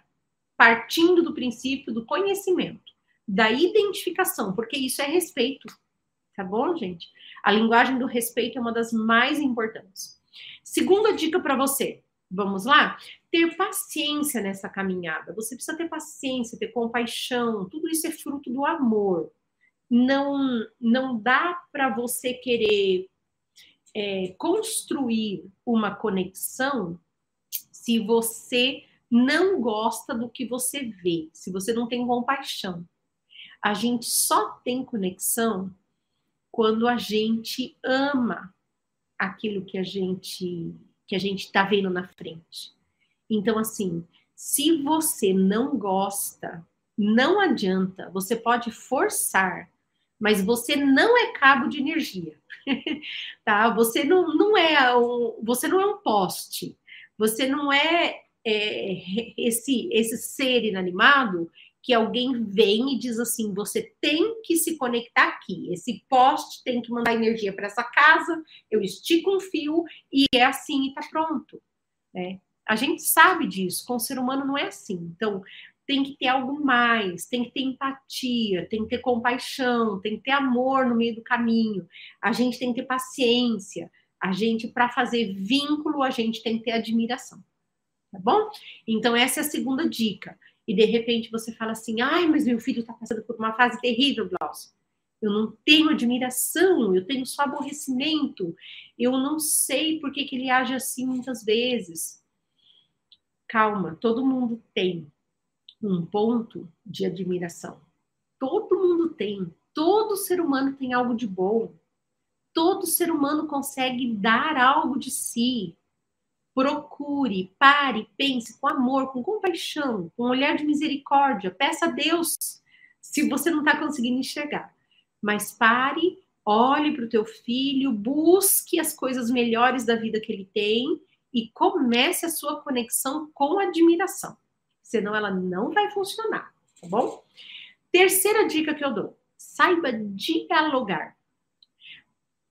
partindo do princípio do conhecimento, da identificação, porque isso é respeito. Tá bom, gente? A linguagem do respeito é uma das mais importantes. Segunda dica para você. Vamos lá? Ter paciência nessa caminhada. Você precisa ter paciência, ter compaixão. Tudo isso é fruto do amor. Não, não dá para você querer é, construir uma conexão se você não gosta do que você vê, se você não tem compaixão. A gente só tem conexão quando a gente ama aquilo que a gente que a gente está vendo na frente. Então, assim, se você não gosta, não adianta. Você pode forçar, mas você não é cabo de energia, *laughs* tá? Você não, não é um, você não é um poste. Você não é, é esse esse ser inanimado que alguém vem e diz assim: você tem que se conectar aqui, esse poste tem que mandar energia para essa casa, eu estico um fio e é assim e está pronto. Né? A gente sabe disso, com o ser humano não é assim. Então, tem que ter algo mais, tem que ter empatia, tem que ter compaixão, tem que ter amor no meio do caminho, a gente tem que ter paciência, a gente, para fazer vínculo, a gente tem que ter admiração. Tá bom? Então, essa é a segunda dica e de repente você fala assim: ai, mas meu filho está passando por uma fase terrível, Glaucio. Eu não tenho admiração, eu tenho só aborrecimento, eu não sei por que, que ele age assim muitas vezes. Calma, todo mundo tem um ponto de admiração. Todo mundo tem. Todo ser humano tem algo de bom. Todo ser humano consegue dar algo de si procure, pare, pense com amor, com compaixão, com um olhar de misericórdia. Peça a Deus se você não está conseguindo enxergar. Mas pare, olhe para o teu filho, busque as coisas melhores da vida que ele tem e comece a sua conexão com admiração. Senão ela não vai funcionar, tá bom? Terceira dica que eu dou: saiba dialogar.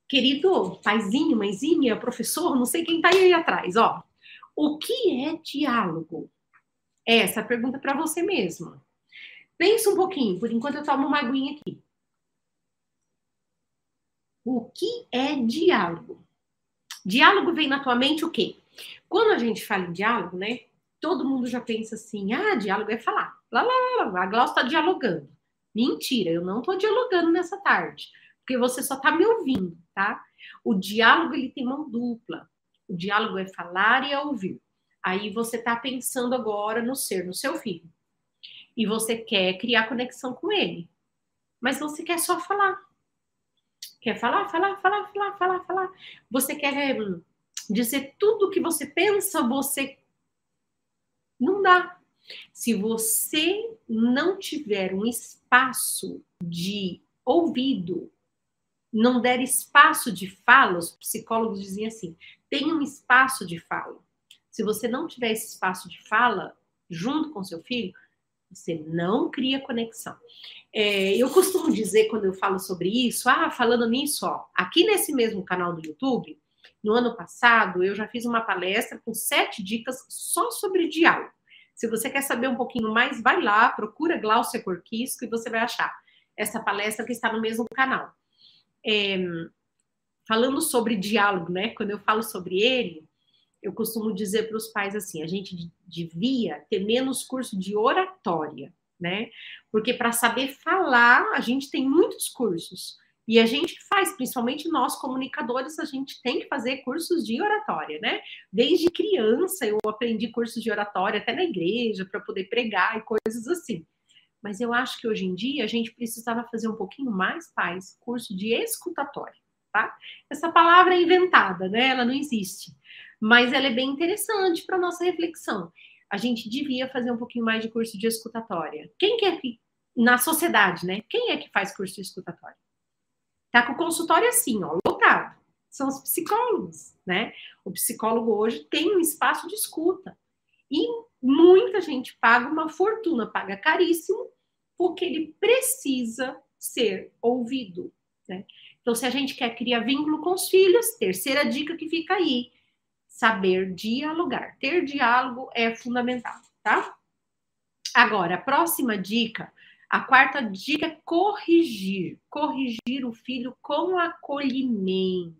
Querido paizinho, mãezinha, professor, não sei quem está aí atrás, ó. O que é diálogo? É essa pergunta para você mesma. Pensa um pouquinho, por enquanto eu tomo uma aguinha aqui. O que é diálogo? Diálogo vem na tua mente o quê? Quando a gente fala em diálogo, né? Todo mundo já pensa assim: ah, diálogo é falar. Lá, lá, lá, lá. A Glaucia está dialogando. Mentira, eu não estou dialogando nessa tarde, porque você só está me ouvindo, tá? O diálogo ele tem mão dupla. O diálogo é falar e é ouvir. Aí você está pensando agora no ser, no seu filho. E você quer criar conexão com ele. Mas você quer só falar. Quer falar, falar, falar, falar, falar, falar. Você quer hum, dizer tudo o que você pensa, você. Não dá. Se você não tiver um espaço de ouvido, não der espaço de fala, os psicólogos dizem assim: tem um espaço de fala. Se você não tiver esse espaço de fala junto com seu filho, você não cria conexão. É, eu costumo dizer quando eu falo sobre isso, ah, falando nisso, ó, aqui nesse mesmo canal do YouTube, no ano passado, eu já fiz uma palestra com sete dicas só sobre diálogo. Se você quer saber um pouquinho mais, vai lá, procura Glaucia Corquisco e você vai achar essa palestra que está no mesmo canal. É, falando sobre diálogo, né? Quando eu falo sobre ele, eu costumo dizer para os pais assim: a gente devia ter menos curso de oratória, né? Porque para saber falar, a gente tem muitos cursos. E a gente faz, principalmente nós comunicadores, a gente tem que fazer cursos de oratória, né? Desde criança eu aprendi cursos de oratória até na igreja para poder pregar e coisas assim. Mas eu acho que hoje em dia a gente precisava fazer um pouquinho mais, pais, curso de escutatória, tá? Essa palavra é inventada, né? Ela não existe mas ela é bem interessante para nossa reflexão. A gente devia fazer um pouquinho mais de curso de escutatória. Quem quer que na sociedade, né? Quem é que faz curso de escutatória? Tá com o consultório assim, ó, lotado. São os psicólogos, né? O psicólogo hoje tem um espaço de escuta. E muita gente paga uma fortuna, paga caríssimo, porque ele precisa ser ouvido, né? Então, se a gente quer criar vínculo com os filhos, terceira dica que fica aí, saber dialogar. Ter diálogo é fundamental, tá? Agora, a próxima dica, a quarta dica é corrigir. Corrigir o filho com acolhimento.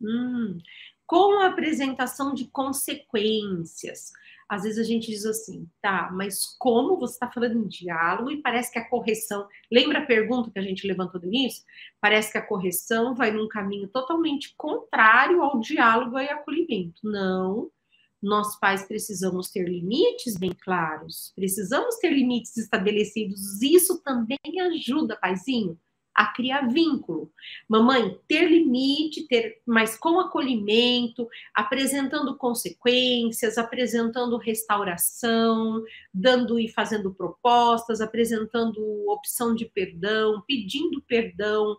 Hum, com a apresentação de consequências às vezes a gente diz assim, tá, mas como você está falando em diálogo e parece que a correção. Lembra a pergunta que a gente levantou no início? Parece que a correção vai num caminho totalmente contrário ao diálogo e acolhimento. Não. Nós pais precisamos ter limites bem claros, precisamos ter limites estabelecidos. Isso também ajuda, paizinho, a criar vínculo. Mamãe, ter limite, ter, mas com acolhimento, apresentando consequências, apresentando restauração, dando e fazendo propostas, apresentando opção de perdão, pedindo perdão,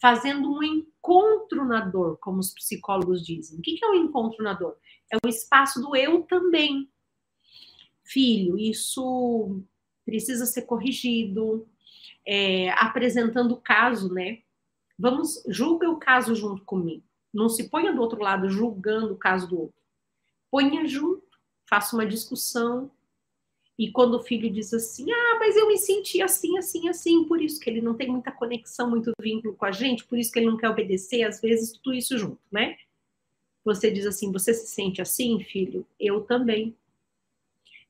fazendo um encontro na dor, como os psicólogos dizem. O que é um encontro na dor? É o espaço do eu também. Filho, isso precisa ser corrigido, é, apresentando o caso, né? Vamos, julga o caso junto comigo. Não se ponha do outro lado julgando o caso do outro. Ponha junto, faça uma discussão. E quando o filho diz assim, ah, mas eu me senti assim, assim, assim, por isso que ele não tem muita conexão, muito vínculo com a gente, por isso que ele não quer obedecer, às vezes tudo isso junto, né? Você diz assim, você se sente assim, filho? Eu também.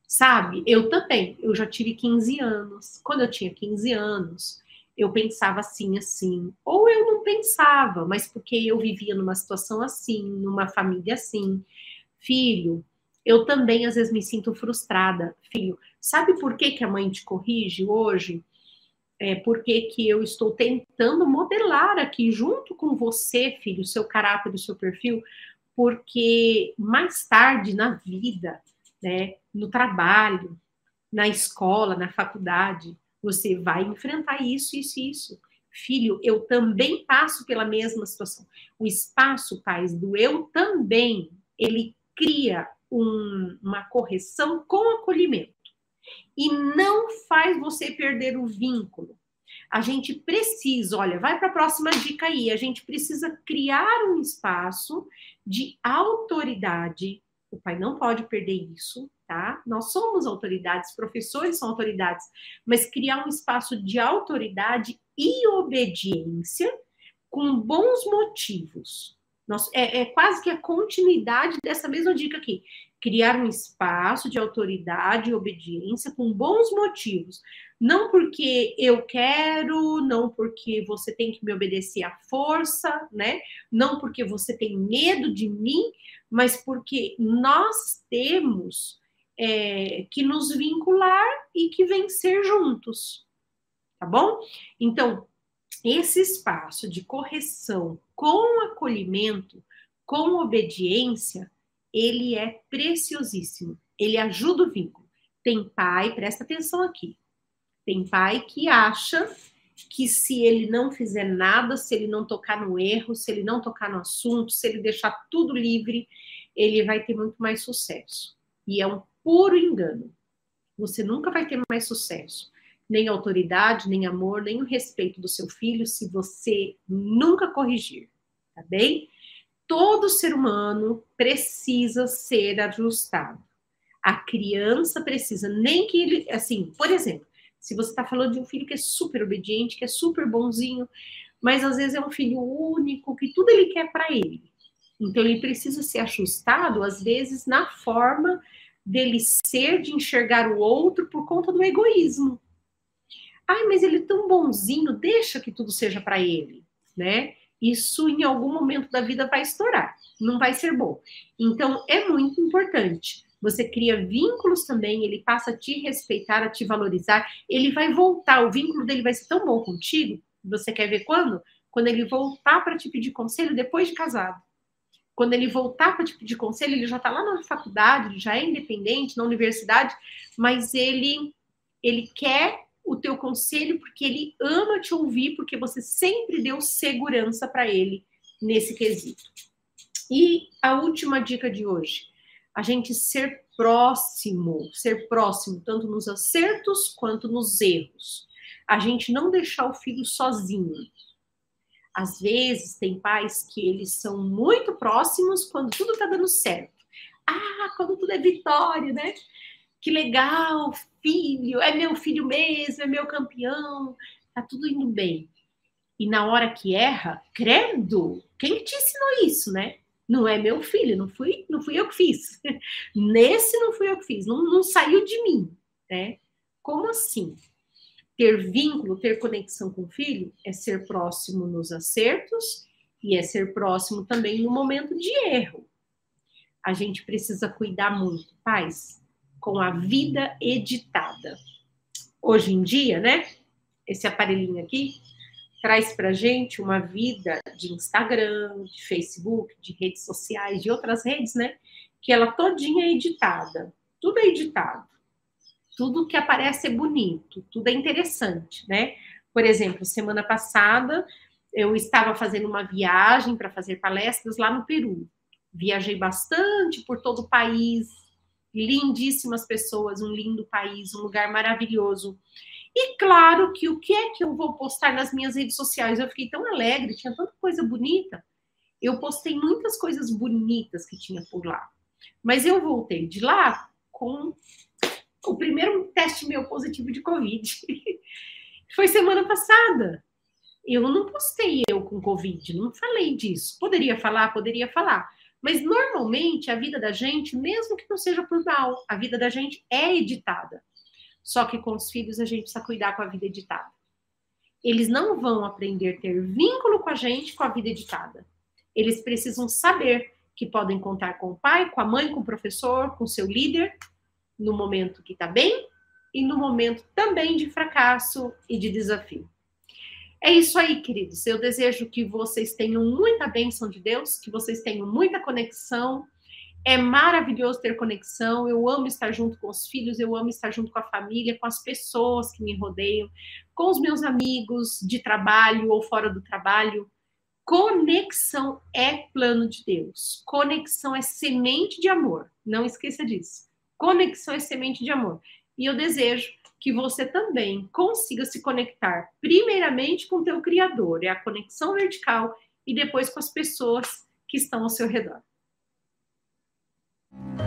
Sabe? Eu também. Eu já tive 15 anos. Quando eu tinha 15 anos, eu pensava assim, assim. Ou eu não pensava, mas porque eu vivia numa situação assim, numa família assim. Filho, eu também às vezes me sinto frustrada. Filho, sabe por que, que a mãe te corrige hoje? É porque que eu estou tentando modelar aqui junto com você, filho, seu caráter, o seu perfil, porque mais tarde na vida né, no trabalho, na escola, na faculdade, você vai enfrentar isso, isso isso. Filho, eu também passo pela mesma situação. O espaço, pais, do eu também, ele cria um, uma correção com acolhimento. E não faz você perder o vínculo. A gente precisa, olha, vai para a próxima dica aí. A gente precisa criar um espaço de autoridade o pai não pode perder isso, tá? Nós somos autoridades, professores são autoridades, mas criar um espaço de autoridade e obediência com bons motivos. Nós, é, é quase que a continuidade dessa mesma dica aqui. criar um espaço de autoridade e obediência com bons motivos. Não porque eu quero, não porque você tem que me obedecer à força, né? Não porque você tem medo de mim, mas porque nós temos é, que nos vincular e que vencer juntos. Tá bom? Então, esse espaço de correção com acolhimento, com obediência, ele é preciosíssimo. Ele ajuda o vínculo. Tem pai, presta atenção aqui. Tem pai que acha que se ele não fizer nada, se ele não tocar no erro, se ele não tocar no assunto, se ele deixar tudo livre, ele vai ter muito mais sucesso. E é um puro engano. Você nunca vai ter mais sucesso, nem autoridade, nem amor, nem o respeito do seu filho se você nunca corrigir, tá bem? todo ser humano precisa ser ajustado. A criança precisa, nem que ele, assim, por exemplo, se você está falando de um filho que é super obediente, que é super bonzinho, mas às vezes é um filho único, que tudo ele quer para ele. Então ele precisa ser ajustado, às vezes, na forma dele ser, de enxergar o outro por conta do egoísmo. Ai, mas ele é tão bonzinho, deixa que tudo seja para ele, né? isso em algum momento da vida vai estourar, não vai ser bom. Então, é muito importante. Você cria vínculos também, ele passa a te respeitar, a te valorizar, ele vai voltar, o vínculo dele vai ser tão bom contigo, você quer ver quando? Quando ele voltar para te pedir conselho depois de casado. Quando ele voltar para te pedir conselho, ele já está lá na faculdade, já é independente, na universidade, mas ele ele quer o teu conselho porque ele ama te ouvir, porque você sempre deu segurança para ele nesse quesito. E a última dica de hoje, a gente ser próximo, ser próximo tanto nos acertos quanto nos erros. A gente não deixar o filho sozinho. Às vezes tem pais que eles são muito próximos quando tudo tá dando certo. Ah, quando tudo é vitória, né? que legal, filho, é meu filho mesmo, é meu campeão, tá tudo indo bem. E na hora que erra, credo, quem te ensinou isso, né? Não é meu filho, não fui, não fui eu que fiz. Nesse não fui eu que fiz, não, não saiu de mim, né? Como assim? Ter vínculo, ter conexão com o filho é ser próximo nos acertos e é ser próximo também no momento de erro. A gente precisa cuidar muito, pais com a vida editada. Hoje em dia, né? Esse aparelhinho aqui traz para gente uma vida de Instagram, de Facebook, de redes sociais, de outras redes, né? Que ela todinha é editada. Tudo é editado. Tudo que aparece é bonito, tudo é interessante, né? Por exemplo, semana passada eu estava fazendo uma viagem para fazer palestras lá no Peru. Viajei bastante por todo o país, lindíssimas pessoas, um lindo país, um lugar maravilhoso. E claro que o que é que eu vou postar nas minhas redes sociais? Eu fiquei tão alegre, tinha tanta coisa bonita. Eu postei muitas coisas bonitas que tinha por lá. Mas eu voltei de lá com o primeiro teste meu positivo de Covid. *laughs* Foi semana passada. Eu não postei eu com Covid, não falei disso. Poderia falar, poderia falar. Mas normalmente a vida da gente, mesmo que não seja por mal, a vida da gente é editada. Só que com os filhos a gente precisa cuidar com a vida editada. Eles não vão aprender a ter vínculo com a gente com a vida editada. Eles precisam saber que podem contar com o pai, com a mãe, com o professor, com o seu líder, no momento que está bem e no momento também de fracasso e de desafio. É isso aí, queridos. Eu desejo que vocês tenham muita bênção de Deus, que vocês tenham muita conexão. É maravilhoso ter conexão. Eu amo estar junto com os filhos, eu amo estar junto com a família, com as pessoas que me rodeiam, com os meus amigos de trabalho ou fora do trabalho. Conexão é plano de Deus. Conexão é semente de amor. Não esqueça disso. Conexão é semente de amor. E eu desejo que você também consiga se conectar primeiramente com o teu criador, é a conexão vertical e depois com as pessoas que estão ao seu redor. Thank you.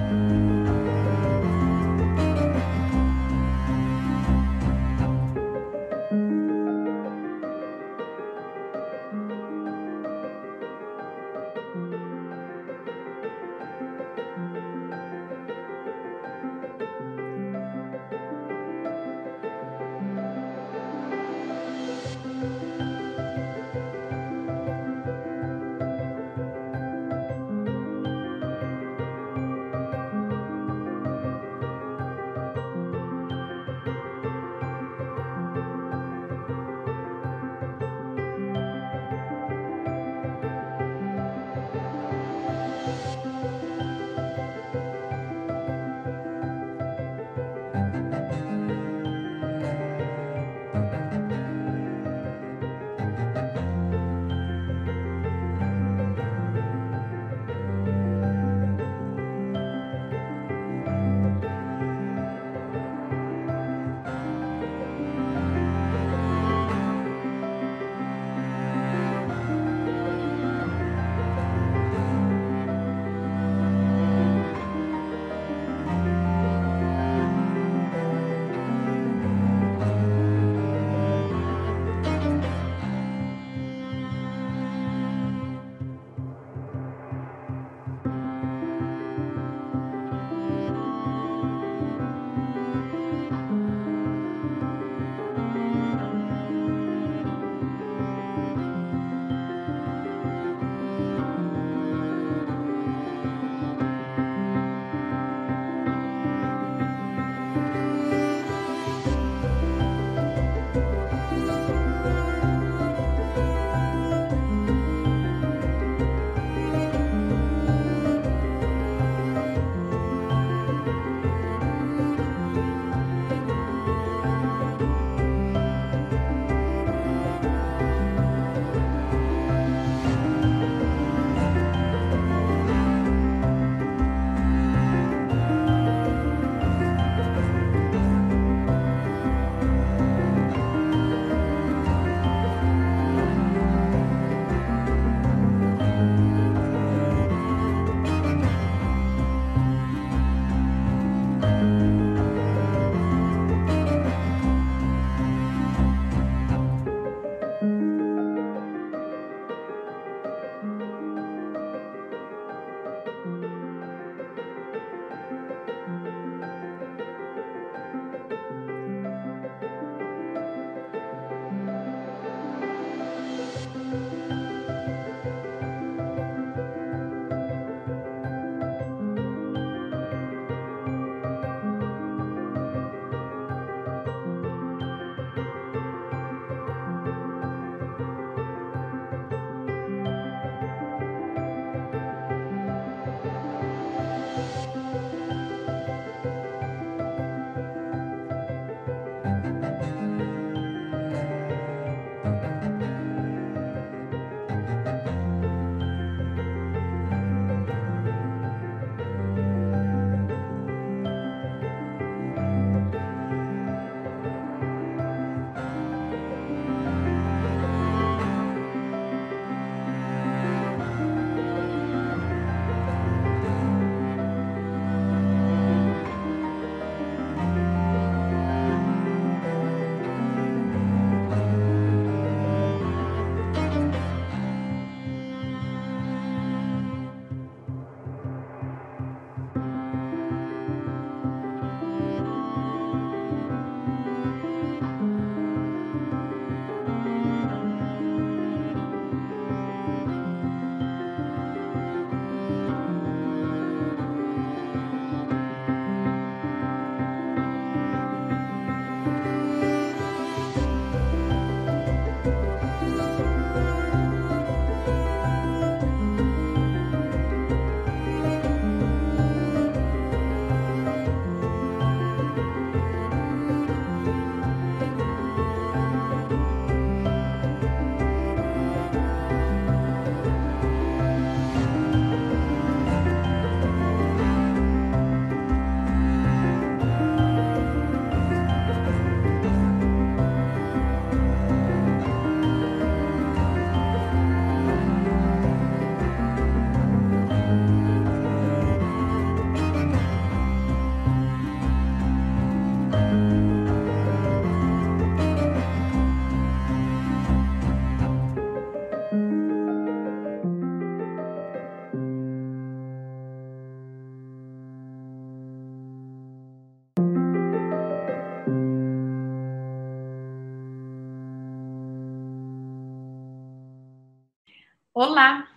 Olá,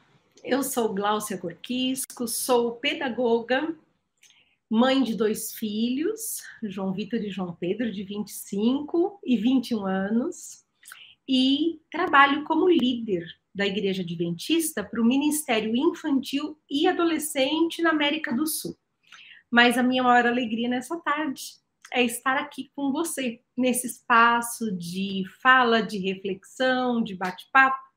eu sou Gláucia Corquisco, sou pedagoga, mãe de dois filhos, João Vitor e João Pedro, de 25 e 21 anos, e trabalho como líder da Igreja Adventista para o Ministério Infantil e Adolescente na América do Sul. Mas a minha maior alegria nessa tarde é estar aqui com você, nesse espaço de fala, de reflexão, de bate-papo,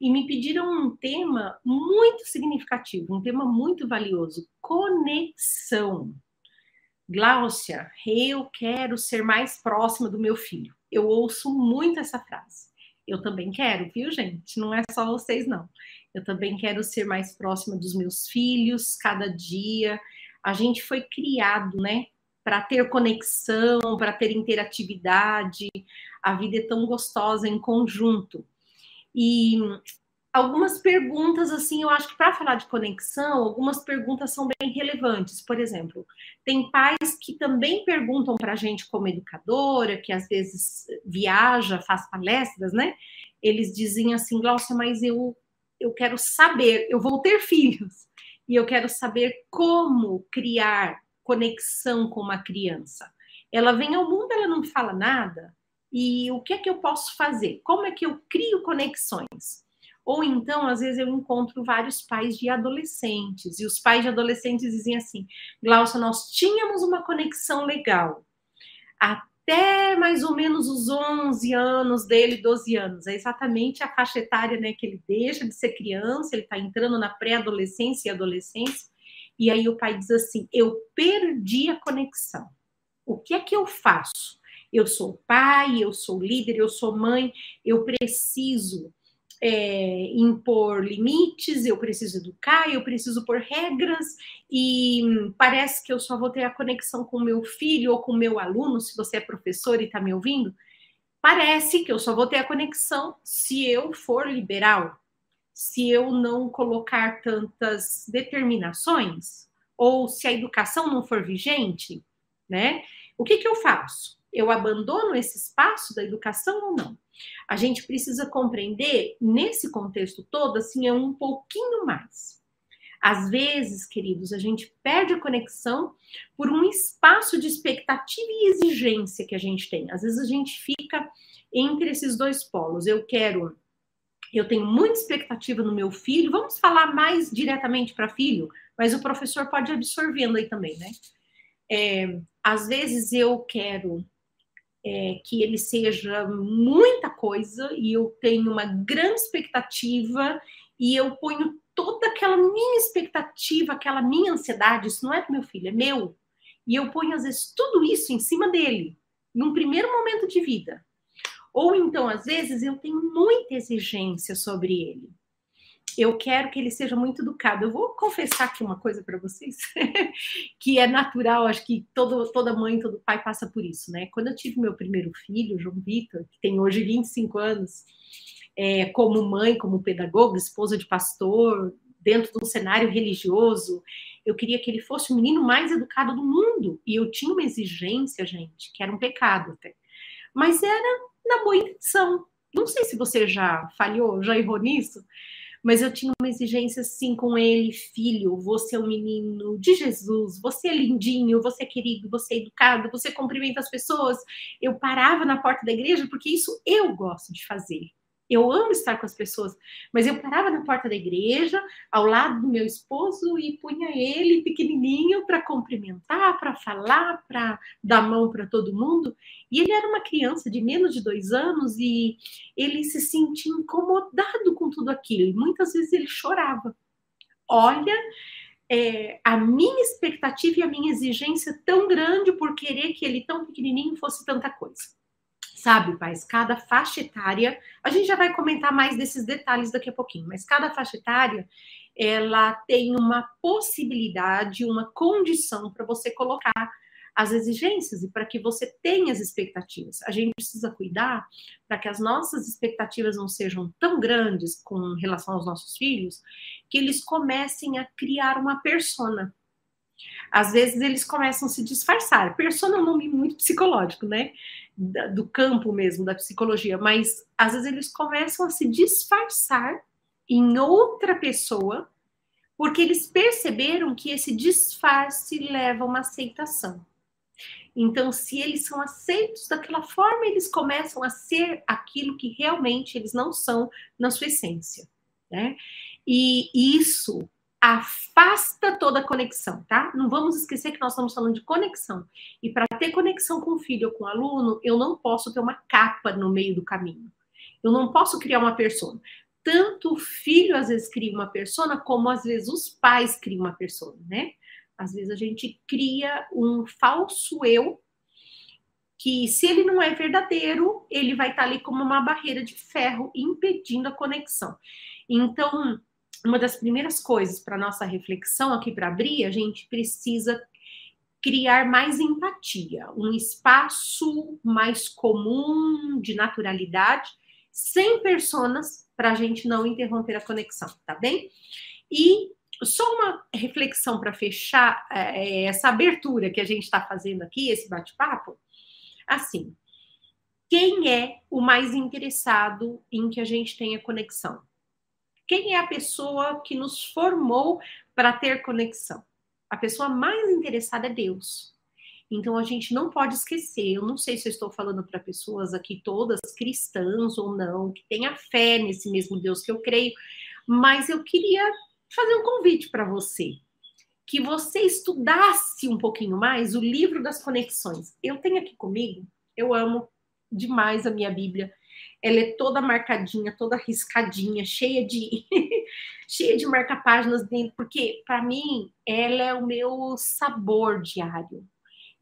e me pediram um tema muito significativo, um tema muito valioso: conexão. Gláucia, eu quero ser mais próxima do meu filho. Eu ouço muito essa frase. Eu também quero, viu, gente? Não é só vocês, não. Eu também quero ser mais próxima dos meus filhos cada dia. A gente foi criado, né, para ter conexão, para ter interatividade. A vida é tão gostosa em conjunto. E algumas perguntas, assim, eu acho que para falar de conexão, algumas perguntas são bem relevantes. Por exemplo, tem pais que também perguntam para a gente, como educadora, que às vezes viaja, faz palestras, né? Eles dizem assim, Glaucia, mas eu, eu quero saber, eu vou ter filhos, e eu quero saber como criar conexão com uma criança. Ela vem ao mundo, ela não fala nada, e o que é que eu posso fazer? Como é que eu crio conexões? Ou então, às vezes, eu encontro vários pais de adolescentes, e os pais de adolescentes dizem assim: Glaucia, nós tínhamos uma conexão legal. Até mais ou menos os 11 anos dele, 12 anos. É exatamente a faixa etária né, que ele deixa de ser criança, ele está entrando na pré-adolescência e adolescência. E aí o pai diz assim: Eu perdi a conexão. O que é que eu faço? Eu sou pai, eu sou líder, eu sou mãe, eu preciso é, impor limites, eu preciso educar, eu preciso pôr regras, e parece que eu só vou ter a conexão com meu filho ou com meu aluno, se você é professor e está me ouvindo, parece que eu só vou ter a conexão se eu for liberal, se eu não colocar tantas determinações, ou se a educação não for vigente, né? O que, que eu faço? Eu abandono esse espaço da educação ou não? A gente precisa compreender, nesse contexto todo, assim, é um pouquinho mais. Às vezes, queridos, a gente perde a conexão por um espaço de expectativa e exigência que a gente tem. Às vezes a gente fica entre esses dois polos. Eu quero, eu tenho muita expectativa no meu filho. Vamos falar mais diretamente para filho, mas o professor pode absorvendo aí também, né? É, às vezes eu quero é, que ele seja muita coisa e eu tenho uma grande expectativa e eu ponho toda aquela minha expectativa, aquela minha ansiedade, isso não é do meu filho, é meu. E eu ponho, às vezes, tudo isso em cima dele, num primeiro momento de vida. Ou então, às vezes, eu tenho muita exigência sobre ele eu quero que ele seja muito educado. Eu vou confessar aqui uma coisa para vocês, *laughs* que é natural, acho que todo, toda mãe, todo pai passa por isso, né? Quando eu tive meu primeiro filho, João Vitor, que tem hoje 25 anos, é, como mãe, como pedagoga, esposa de pastor, dentro de um cenário religioso, eu queria que ele fosse o menino mais educado do mundo. E eu tinha uma exigência, gente, que era um pecado até. Mas era na boa intenção. Não sei se você já falhou, já errou nisso, mas eu tinha uma exigência assim com ele, filho, você é um menino de Jesus, você é lindinho, você é querido, você é educado, você cumprimenta as pessoas. Eu parava na porta da igreja porque isso eu gosto de fazer. Eu amo estar com as pessoas, mas eu parava na porta da igreja, ao lado do meu esposo, e punha ele pequenininho para cumprimentar, para falar, para dar mão para todo mundo. E ele era uma criança de menos de dois anos e ele se sentia incomodado com tudo aquilo. E muitas vezes ele chorava. Olha, é, a minha expectativa e a minha exigência tão grande por querer que ele tão pequenininho fosse tanta coisa. Sabe, pais, cada faixa etária, a gente já vai comentar mais desses detalhes daqui a pouquinho, mas cada faixa etária, ela tem uma possibilidade, uma condição para você colocar as exigências e para que você tenha as expectativas. A gente precisa cuidar para que as nossas expectativas não sejam tão grandes com relação aos nossos filhos, que eles comecem a criar uma persona. Às vezes eles começam a se disfarçar. Persona é um nome muito psicológico, né? Do campo mesmo da psicologia, mas às vezes eles começam a se disfarçar em outra pessoa, porque eles perceberam que esse disfarce leva a uma aceitação. Então, se eles são aceitos daquela forma, eles começam a ser aquilo que realmente eles não são na sua essência, né? E isso afasta toda a conexão, tá? Não vamos esquecer que nós estamos falando de conexão. E para ter conexão com o filho ou com o aluno, eu não posso ter uma capa no meio do caminho. Eu não posso criar uma persona. Tanto o filho às vezes cria uma persona, como às vezes os pais criam uma persona, né? Às vezes a gente cria um falso eu que se ele não é verdadeiro, ele vai estar ali como uma barreira de ferro impedindo a conexão. Então, uma das primeiras coisas para nossa reflexão aqui para abrir, a gente precisa criar mais empatia, um espaço mais comum de naturalidade, sem personas, para a gente não interromper a conexão, tá bem? E só uma reflexão para fechar é, essa abertura que a gente está fazendo aqui, esse bate-papo. Assim, quem é o mais interessado em que a gente tenha conexão? Quem é a pessoa que nos formou para ter conexão? A pessoa mais interessada é Deus. Então a gente não pode esquecer. Eu não sei se eu estou falando para pessoas aqui todas cristãs ou não, que tenha fé nesse mesmo Deus que eu creio, mas eu queria fazer um convite para você, que você estudasse um pouquinho mais o livro das conexões. Eu tenho aqui comigo, eu amo demais a minha Bíblia. Ela é toda marcadinha, toda riscadinha, cheia de *laughs* cheia de marca-páginas dentro, porque para mim ela é o meu sabor diário.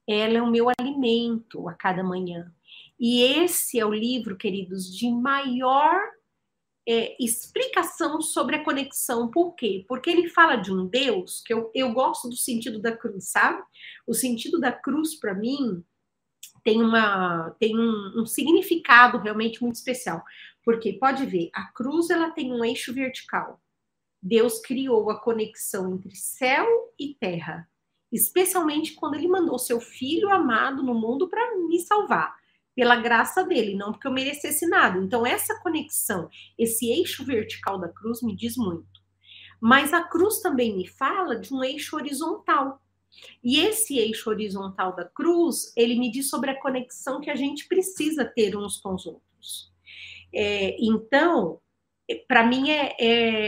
Ela é o meu alimento a cada manhã. E esse é o livro, queridos, de maior é, explicação sobre a conexão. Por quê? Porque ele fala de um Deus, que eu, eu gosto do sentido da cruz, sabe? O sentido da cruz, para mim, tem, uma, tem um, um, significado realmente muito especial. Porque, pode ver, a cruz ela tem um eixo vertical. Deus criou a conexão entre céu e terra, especialmente quando ele mandou seu filho amado no mundo para me salvar pela graça dele, não porque eu merecesse nada. Então, essa conexão, esse eixo vertical da cruz me diz muito. Mas a cruz também me fala de um eixo horizontal. E esse eixo horizontal da cruz, ele me diz sobre a conexão que a gente precisa ter uns com os outros. É, então, para mim é,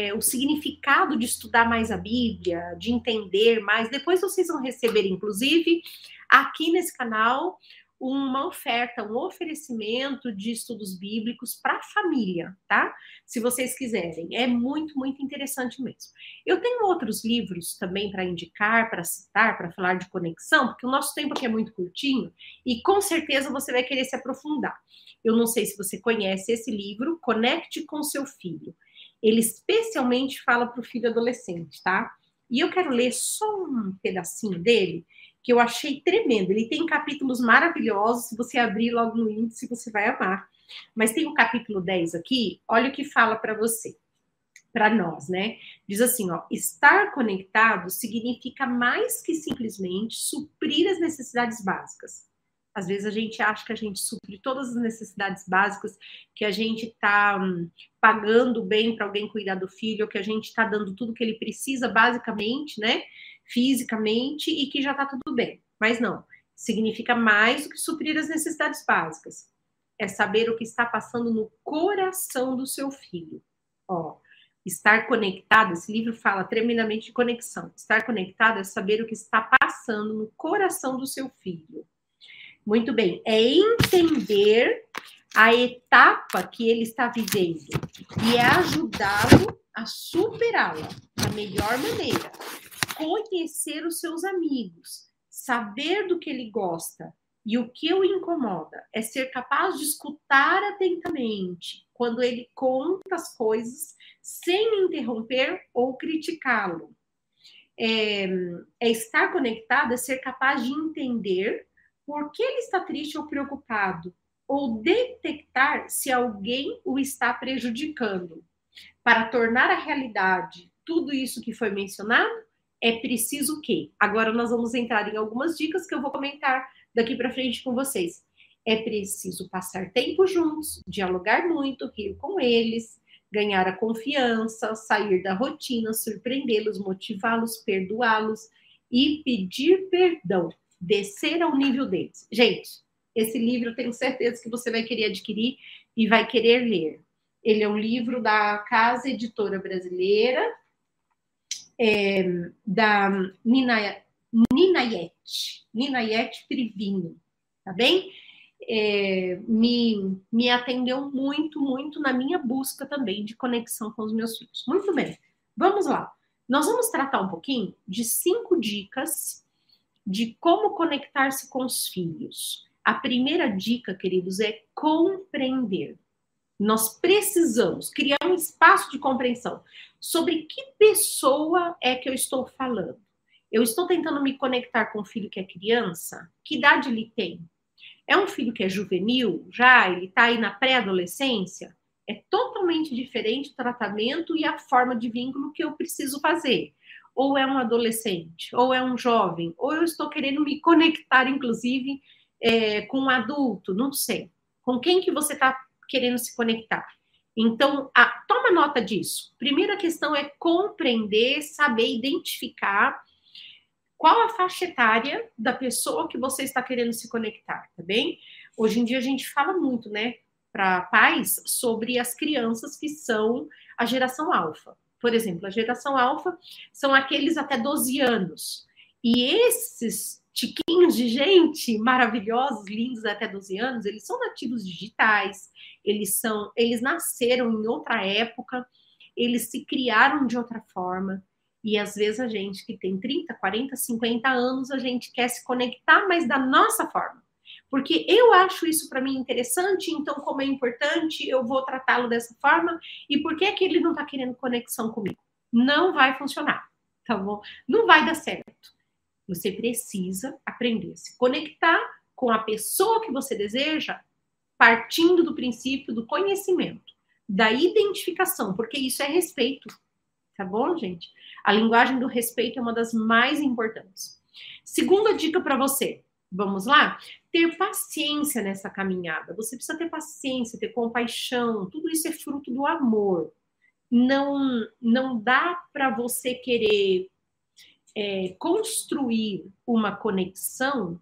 é, o significado de estudar mais a Bíblia, de entender mais. Depois vocês vão receber, inclusive, aqui nesse canal, uma oferta, um oferecimento de estudos bíblicos para a família, tá? Se vocês quiserem, é muito, muito interessante mesmo. Eu tenho outros livros também para indicar, para citar, para falar de conexão, porque o nosso tempo aqui é muito curtinho e com certeza você vai querer se aprofundar. Eu não sei se você conhece esse livro, Conecte com seu filho. Ele especialmente fala para o filho adolescente, tá? E eu quero ler só um pedacinho dele que eu achei tremendo. Ele tem capítulos maravilhosos, se você abrir logo no índice, você vai amar. Mas tem o capítulo 10 aqui, olha o que fala para você, para nós, né? Diz assim, ó, estar conectado significa mais que simplesmente suprir as necessidades básicas. Às vezes a gente acha que a gente supre todas as necessidades básicas, que a gente está hum, pagando bem para alguém cuidar do filho, que a gente está dando tudo que ele precisa, basicamente, né? Fisicamente e que já está tudo bem. Mas não, significa mais do que suprir as necessidades básicas. É saber o que está passando no coração do seu filho. Ó, estar conectado, esse livro fala tremendamente de conexão. Estar conectado é saber o que está passando no coração do seu filho. Muito bem, é entender a etapa que ele está vivendo e é ajudá-lo a superá-la da melhor maneira conhecer os seus amigos, saber do que ele gosta e o que o incomoda, é ser capaz de escutar atentamente quando ele conta as coisas sem interromper ou criticá-lo. É, é estar conectado, é ser capaz de entender por que ele está triste ou preocupado, ou detectar se alguém o está prejudicando. Para tornar a realidade tudo isso que foi mencionado, é preciso o quê? Agora nós vamos entrar em algumas dicas que eu vou comentar daqui para frente com vocês. É preciso passar tempo juntos, dialogar muito, rir com eles, ganhar a confiança, sair da rotina, surpreendê-los, motivá-los, perdoá-los e pedir perdão, descer ao nível deles. Gente, esse livro eu tenho certeza que você vai querer adquirir e vai querer ler. Ele é um livro da Casa Editora Brasileira, da Nina, Ninayet, Ninayet Trivino, tá bem? É, me, me atendeu muito, muito na minha busca também de conexão com os meus filhos. Muito bem, vamos lá. Nós vamos tratar um pouquinho de cinco dicas de como conectar-se com os filhos. A primeira dica, queridos, é compreender. Nós precisamos criar um espaço de compreensão sobre que pessoa é que eu estou falando. Eu estou tentando me conectar com o filho que é criança? Que idade ele tem? É um filho que é juvenil, já ele está aí na pré-adolescência? É totalmente diferente o tratamento e a forma de vínculo que eu preciso fazer. Ou é um adolescente, ou é um jovem, ou eu estou querendo me conectar, inclusive, é, com um adulto, não sei. Com quem que você está querendo se conectar? Então, a, toma nota disso. Primeira questão é compreender, saber identificar qual a faixa etária da pessoa que você está querendo se conectar, tá bem? Hoje em dia a gente fala muito, né, para pais sobre as crianças que são a geração alfa. Por exemplo, a geração alfa são aqueles até 12 anos. E esses tiquinhos de gente maravilhosos, lindos até 12 anos, eles são nativos digitais, eles são, eles nasceram em outra época, eles se criaram de outra forma. E às vezes a gente que tem 30, 40, 50 anos, a gente quer se conectar, mas da nossa forma. Porque eu acho isso para mim interessante, então, como é importante, eu vou tratá-lo dessa forma. E por que, é que ele não está querendo conexão comigo? Não vai funcionar, tá bom? Não vai dar certo. Você precisa aprender a se conectar com a pessoa que você deseja, partindo do princípio do conhecimento, da identificação, porque isso é respeito. Tá bom, gente? A linguagem do respeito é uma das mais importantes. Segunda dica para você. Vamos lá? Ter paciência nessa caminhada. Você precisa ter paciência, ter compaixão. Tudo isso é fruto do amor. Não, não dá para você querer é, construir uma conexão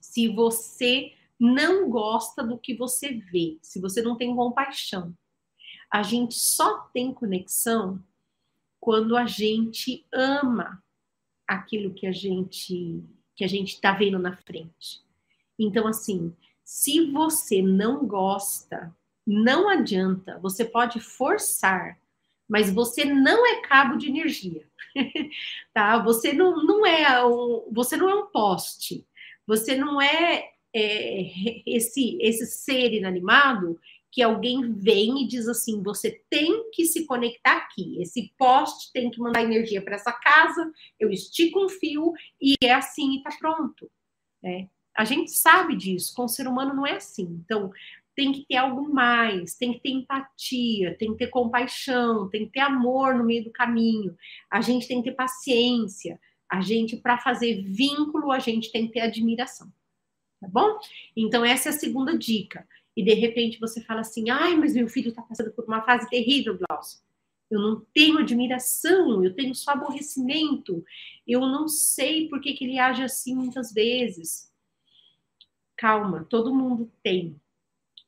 se você não gosta do que você vê, se você não tem compaixão. A gente só tem conexão quando a gente ama aquilo que a gente que a gente está vendo na frente. Então, assim, se você não gosta, não adianta. Você pode forçar, mas você não é cabo de energia. *laughs* tá? Você não, não é um, você não é um poste, você não é, é esse esse ser inanimado que alguém vem e diz assim: você tem que se conectar aqui. Esse poste tem que mandar energia para essa casa. Eu estico um fio e é assim e está pronto. Né? A gente sabe disso. Com o ser humano não é assim. Então, tem que ter algo mais, tem que ter empatia, tem que ter compaixão, tem que ter amor no meio do caminho. A gente tem que ter paciência. A gente, para fazer vínculo, a gente tem que ter admiração. Tá bom? Então, essa é a segunda dica. E de repente você fala assim: ai, mas meu filho está passando por uma fase terrível, Glaucio. Eu não tenho admiração, eu tenho só aborrecimento. Eu não sei por que, que ele age assim muitas vezes. Calma, todo mundo tem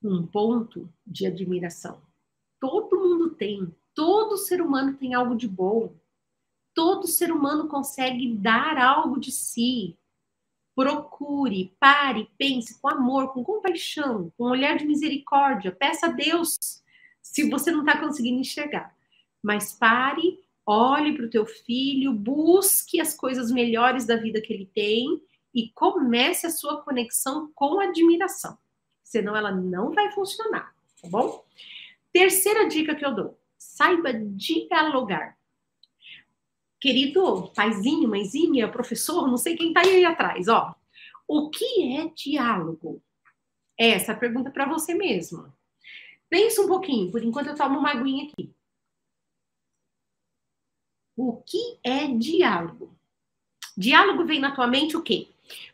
um ponto de admiração. Todo mundo tem. Todo ser humano tem algo de bom. Todo ser humano consegue dar algo de si. Procure, pare, pense com amor, com compaixão, com um olhar de misericórdia. Peça a Deus se você não está conseguindo enxergar. Mas pare, olhe para o teu filho, busque as coisas melhores da vida que ele tem e comece a sua conexão com admiração senão ela não vai funcionar, tá bom? Terceira dica que eu dou: saiba dialogar. Querido paizinho, mãezinha, professor, não sei quem tá aí atrás, ó. O que é diálogo? É essa pergunta para você mesmo. Pensa um pouquinho, por enquanto eu tomo uma aguinha aqui. O que é diálogo? Diálogo vem na tua mente o quê?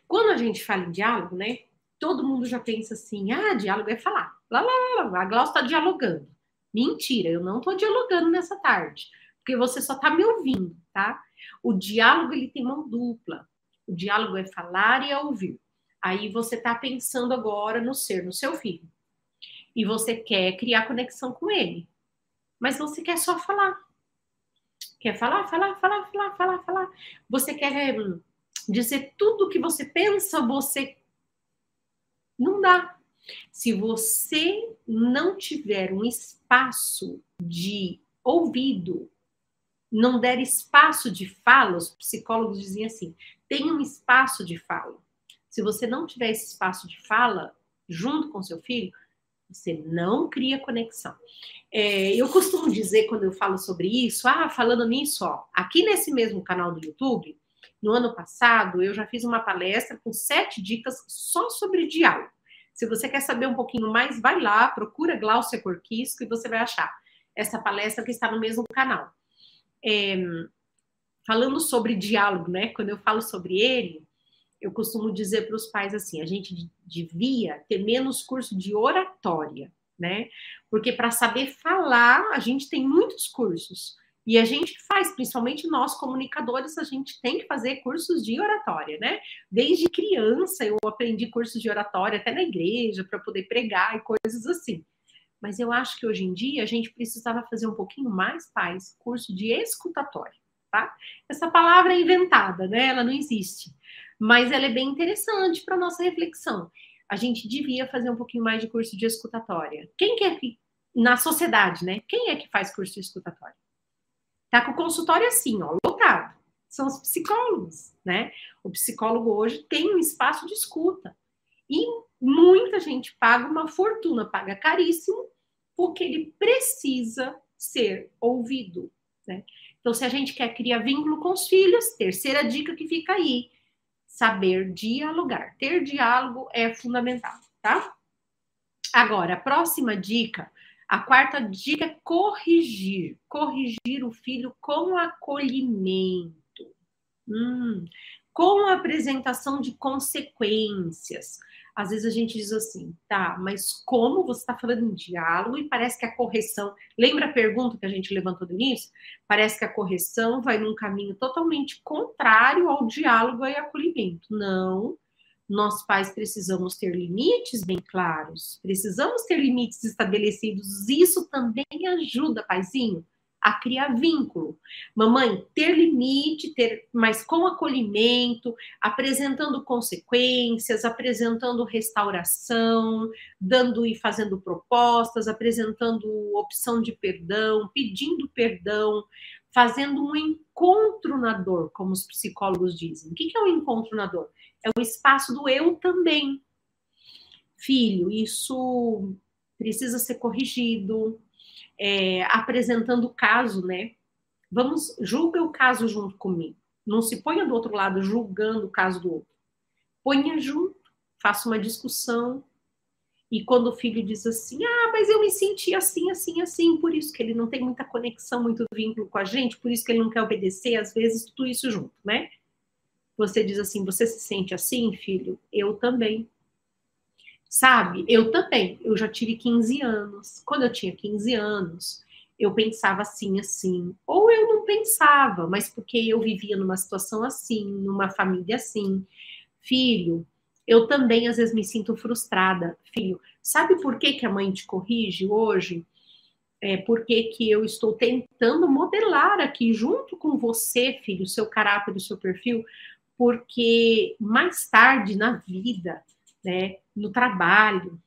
Quando a gente fala em diálogo, né? Todo mundo já pensa assim: ah, diálogo é falar. Lá, lá, lá. A Glaucia está dialogando. Mentira, eu não estou dialogando nessa tarde, porque você só está me ouvindo, tá? O diálogo ele tem mão dupla. O diálogo é falar e é ouvir. Aí você está pensando agora no ser, no seu filho. E você quer criar conexão com ele. Mas você quer só falar. Quer falar, falar, falar, falar, falar, falar. Você quer hum, dizer tudo o que você pensa, você. Não dá. Se você não tiver um espaço de ouvido, não der espaço de fala, os psicólogos dizem assim: tem um espaço de fala. Se você não tiver esse espaço de fala junto com seu filho, você não cria conexão. É, eu costumo dizer quando eu falo sobre isso, ah, falando nisso, ó, aqui nesse mesmo canal do YouTube, no ano passado, eu já fiz uma palestra com sete dicas só sobre diálogo. Se você quer saber um pouquinho mais, vai lá, procura Glaucia Corquisco e você vai achar essa palestra que está no mesmo canal. É, falando sobre diálogo, né? Quando eu falo sobre ele, eu costumo dizer para os pais assim: a gente devia ter menos curso de oratória, né? Porque para saber falar, a gente tem muitos cursos. E a gente faz, principalmente nós comunicadores, a gente tem que fazer cursos de oratória, né? Desde criança eu aprendi cursos de oratória até na igreja para poder pregar e coisas assim. Mas eu acho que hoje em dia a gente precisava fazer um pouquinho mais, pais, curso de escutatória, tá? Essa palavra é inventada, né? Ela não existe. Mas ela é bem interessante para nossa reflexão. A gente devia fazer um pouquinho mais de curso de escutatória. Quem quer que na sociedade, né? Quem é que faz curso de escutatória? Tá com o consultório assim, ó, lotado. São os psicólogos, né? O psicólogo hoje tem um espaço de escuta. E muita gente paga uma fortuna, paga caríssimo, porque ele precisa ser ouvido, né? Então, se a gente quer criar vínculo com os filhos, terceira dica que fica aí, saber dialogar. Ter diálogo é fundamental, tá? Agora, a próxima dica a quarta dica é corrigir. Corrigir o filho com acolhimento. Hum, com a apresentação de consequências. Às vezes a gente diz assim, tá, mas como você está falando em diálogo e parece que a correção. Lembra a pergunta que a gente levantou no início? Parece que a correção vai num caminho totalmente contrário ao diálogo e acolhimento. Não nós pais precisamos ter limites bem claros, precisamos ter limites estabelecidos. Isso também ajuda, paizinho, a criar vínculo. Mamãe, ter limite, ter, mas com acolhimento, apresentando consequências, apresentando restauração, dando e fazendo propostas, apresentando opção de perdão, pedindo perdão, fazendo um encontro na dor, como os psicólogos dizem. O que é um encontro na dor? é o espaço do eu também. Filho, isso precisa ser corrigido, é, apresentando o caso, né? Vamos, julga o caso junto comigo. Não se ponha do outro lado julgando o caso do outro. Ponha junto, faça uma discussão. E quando o filho diz assim, ah, mas eu me senti assim, assim, assim, por isso que ele não tem muita conexão, muito vínculo com a gente, por isso que ele não quer obedecer, às vezes tudo isso junto, né? você diz assim: Você se sente assim, filho? Eu também. Sabe? Eu também. Eu já tive 15 anos. Quando eu tinha 15 anos, eu pensava assim, assim. Ou eu não pensava, mas porque eu vivia numa situação assim, numa família assim. Filho, eu também às vezes me sinto frustrada. Filho, sabe por que, que a mãe te corrige hoje? É porque que eu estou tentando modelar aqui junto com você, filho, seu caráter, o seu perfil, porque mais tarde na vida, né, no trabalho,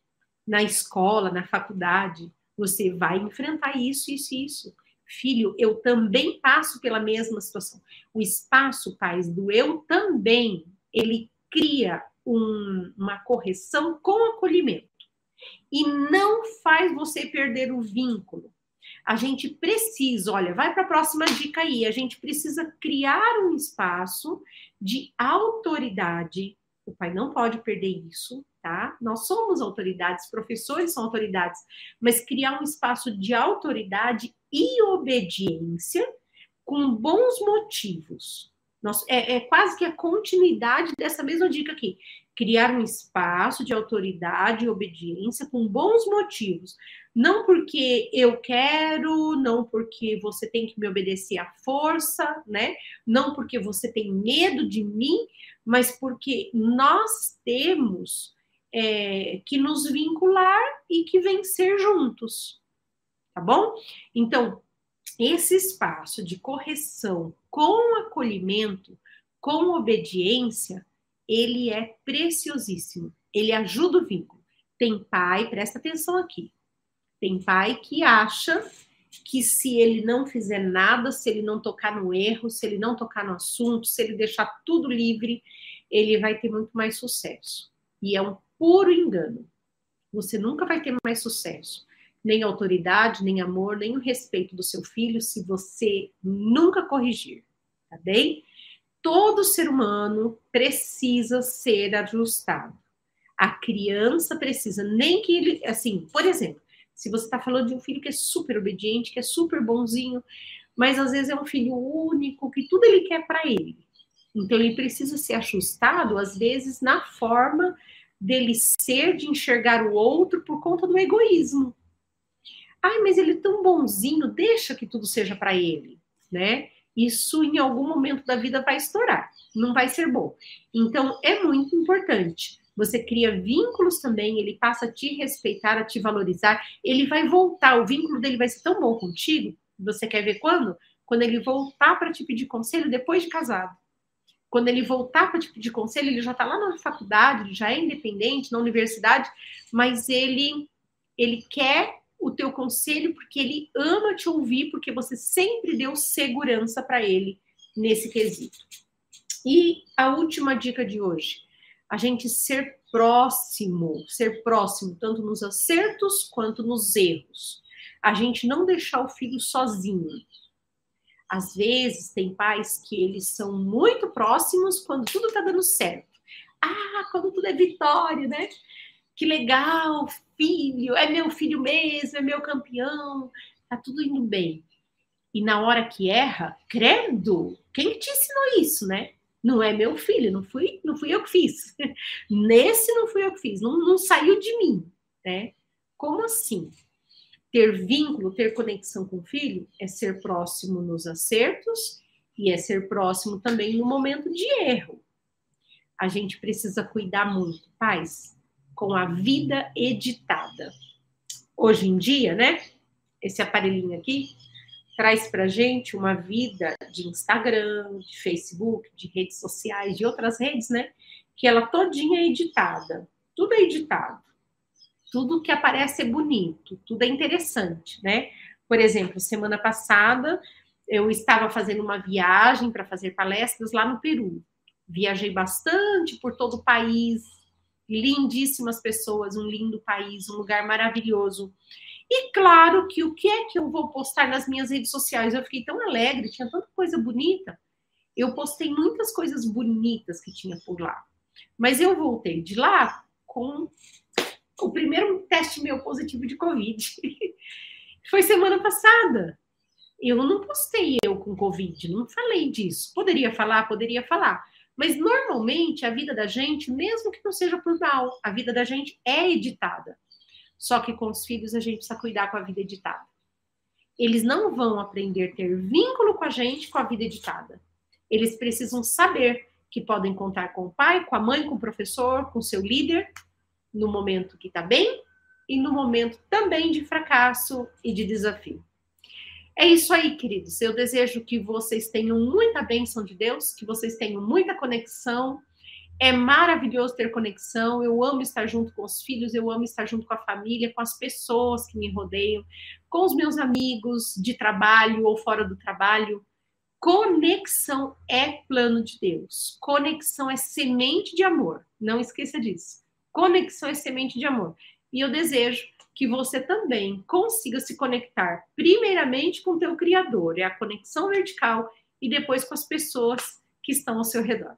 na escola, na faculdade, você vai enfrentar isso, isso e isso. Filho, eu também passo pela mesma situação. O espaço, pais, do eu também, ele cria um, uma correção com acolhimento. E não faz você perder o vínculo a gente precisa, olha, vai para a próxima dica aí, a gente precisa criar um espaço de autoridade. O pai não pode perder isso, tá? Nós somos autoridades, professores são autoridades, mas criar um espaço de autoridade e obediência com bons motivos. Nós, é, é quase que a continuidade dessa mesma dica aqui. criar um espaço de autoridade e obediência com bons motivos. Não porque eu quero, não porque você tem que me obedecer à força, né? Não porque você tem medo de mim, mas porque nós temos é, que nos vincular e que vencer juntos. Tá bom? Então, esse espaço de correção com acolhimento, com obediência, ele é preciosíssimo. Ele ajuda o vínculo. Tem pai, presta atenção aqui. Tem pai que acha que se ele não fizer nada, se ele não tocar no erro, se ele não tocar no assunto, se ele deixar tudo livre, ele vai ter muito mais sucesso. E é um puro engano. Você nunca vai ter mais sucesso, nem autoridade, nem amor, nem o respeito do seu filho se você nunca corrigir, tá bem? todo ser humano precisa ser ajustado. A criança precisa, nem que ele, assim, por exemplo, se você está falando de um filho que é super obediente, que é super bonzinho, mas às vezes é um filho único, que tudo ele quer para ele. Então ele precisa ser ajustado, às vezes, na forma dele ser, de enxergar o outro por conta do egoísmo. Ai, mas ele é tão bonzinho, deixa que tudo seja para ele, né? isso em algum momento da vida vai estourar, não vai ser bom. Então, é muito importante. Você cria vínculos também, ele passa a te respeitar, a te valorizar, ele vai voltar, o vínculo dele vai ser tão bom contigo, você quer ver quando? Quando ele voltar para te pedir conselho depois de casado. Quando ele voltar para te pedir conselho, ele já está lá na faculdade, já é independente, na universidade, mas ele ele quer o teu conselho porque ele ama te ouvir, porque você sempre deu segurança para ele nesse quesito. E a última dica de hoje, a gente ser próximo, ser próximo tanto nos acertos quanto nos erros. A gente não deixar o filho sozinho. Às vezes tem pais que eles são muito próximos quando tudo tá dando certo. Ah, quando tudo é vitória, né? Que legal, filho, é meu filho mesmo, é meu campeão, tá tudo indo bem. E na hora que erra, credo, quem te ensinou isso, né? Não é meu filho, não fui, não fui eu que fiz. *laughs* Nesse não fui eu que fiz, não, não saiu de mim, né? Como assim? Ter vínculo, ter conexão com o filho é ser próximo nos acertos e é ser próximo também no momento de erro. A gente precisa cuidar muito. Pais, com a vida editada. Hoje em dia, né? Esse aparelhinho aqui traz para gente uma vida de Instagram, de Facebook, de redes sociais, de outras redes, né? Que ela todinha é editada. Tudo é editado. Tudo que aparece é bonito, tudo é interessante, né? Por exemplo, semana passada eu estava fazendo uma viagem para fazer palestras lá no Peru. Viajei bastante por todo o país, lindíssimas pessoas, um lindo país, um lugar maravilhoso. E claro que o que é que eu vou postar nas minhas redes sociais? Eu fiquei tão alegre, tinha tanta coisa bonita. Eu postei muitas coisas bonitas que tinha por lá. Mas eu voltei de lá com o primeiro teste meu positivo de Covid. *laughs* Foi semana passada. Eu não postei eu com Covid, não falei disso. Poderia falar, poderia falar. Mas normalmente a vida da gente, mesmo que não seja por mal, a vida da gente é editada. Só que com os filhos a gente precisa cuidar com a vida editada. Eles não vão aprender a ter vínculo com a gente com a vida editada. Eles precisam saber que podem contar com o pai, com a mãe, com o professor, com o seu líder, no momento que está bem e no momento também de fracasso e de desafio. É isso aí, queridos. Eu desejo que vocês tenham muita bênção de Deus, que vocês tenham muita conexão. É maravilhoso ter conexão. Eu amo estar junto com os filhos, eu amo estar junto com a família, com as pessoas que me rodeiam, com os meus amigos de trabalho ou fora do trabalho. Conexão é plano de Deus. Conexão é semente de amor. Não esqueça disso. Conexão é semente de amor. E eu desejo que você também consiga se conectar primeiramente com o teu criador, é a conexão vertical e depois com as pessoas que estão ao seu redor.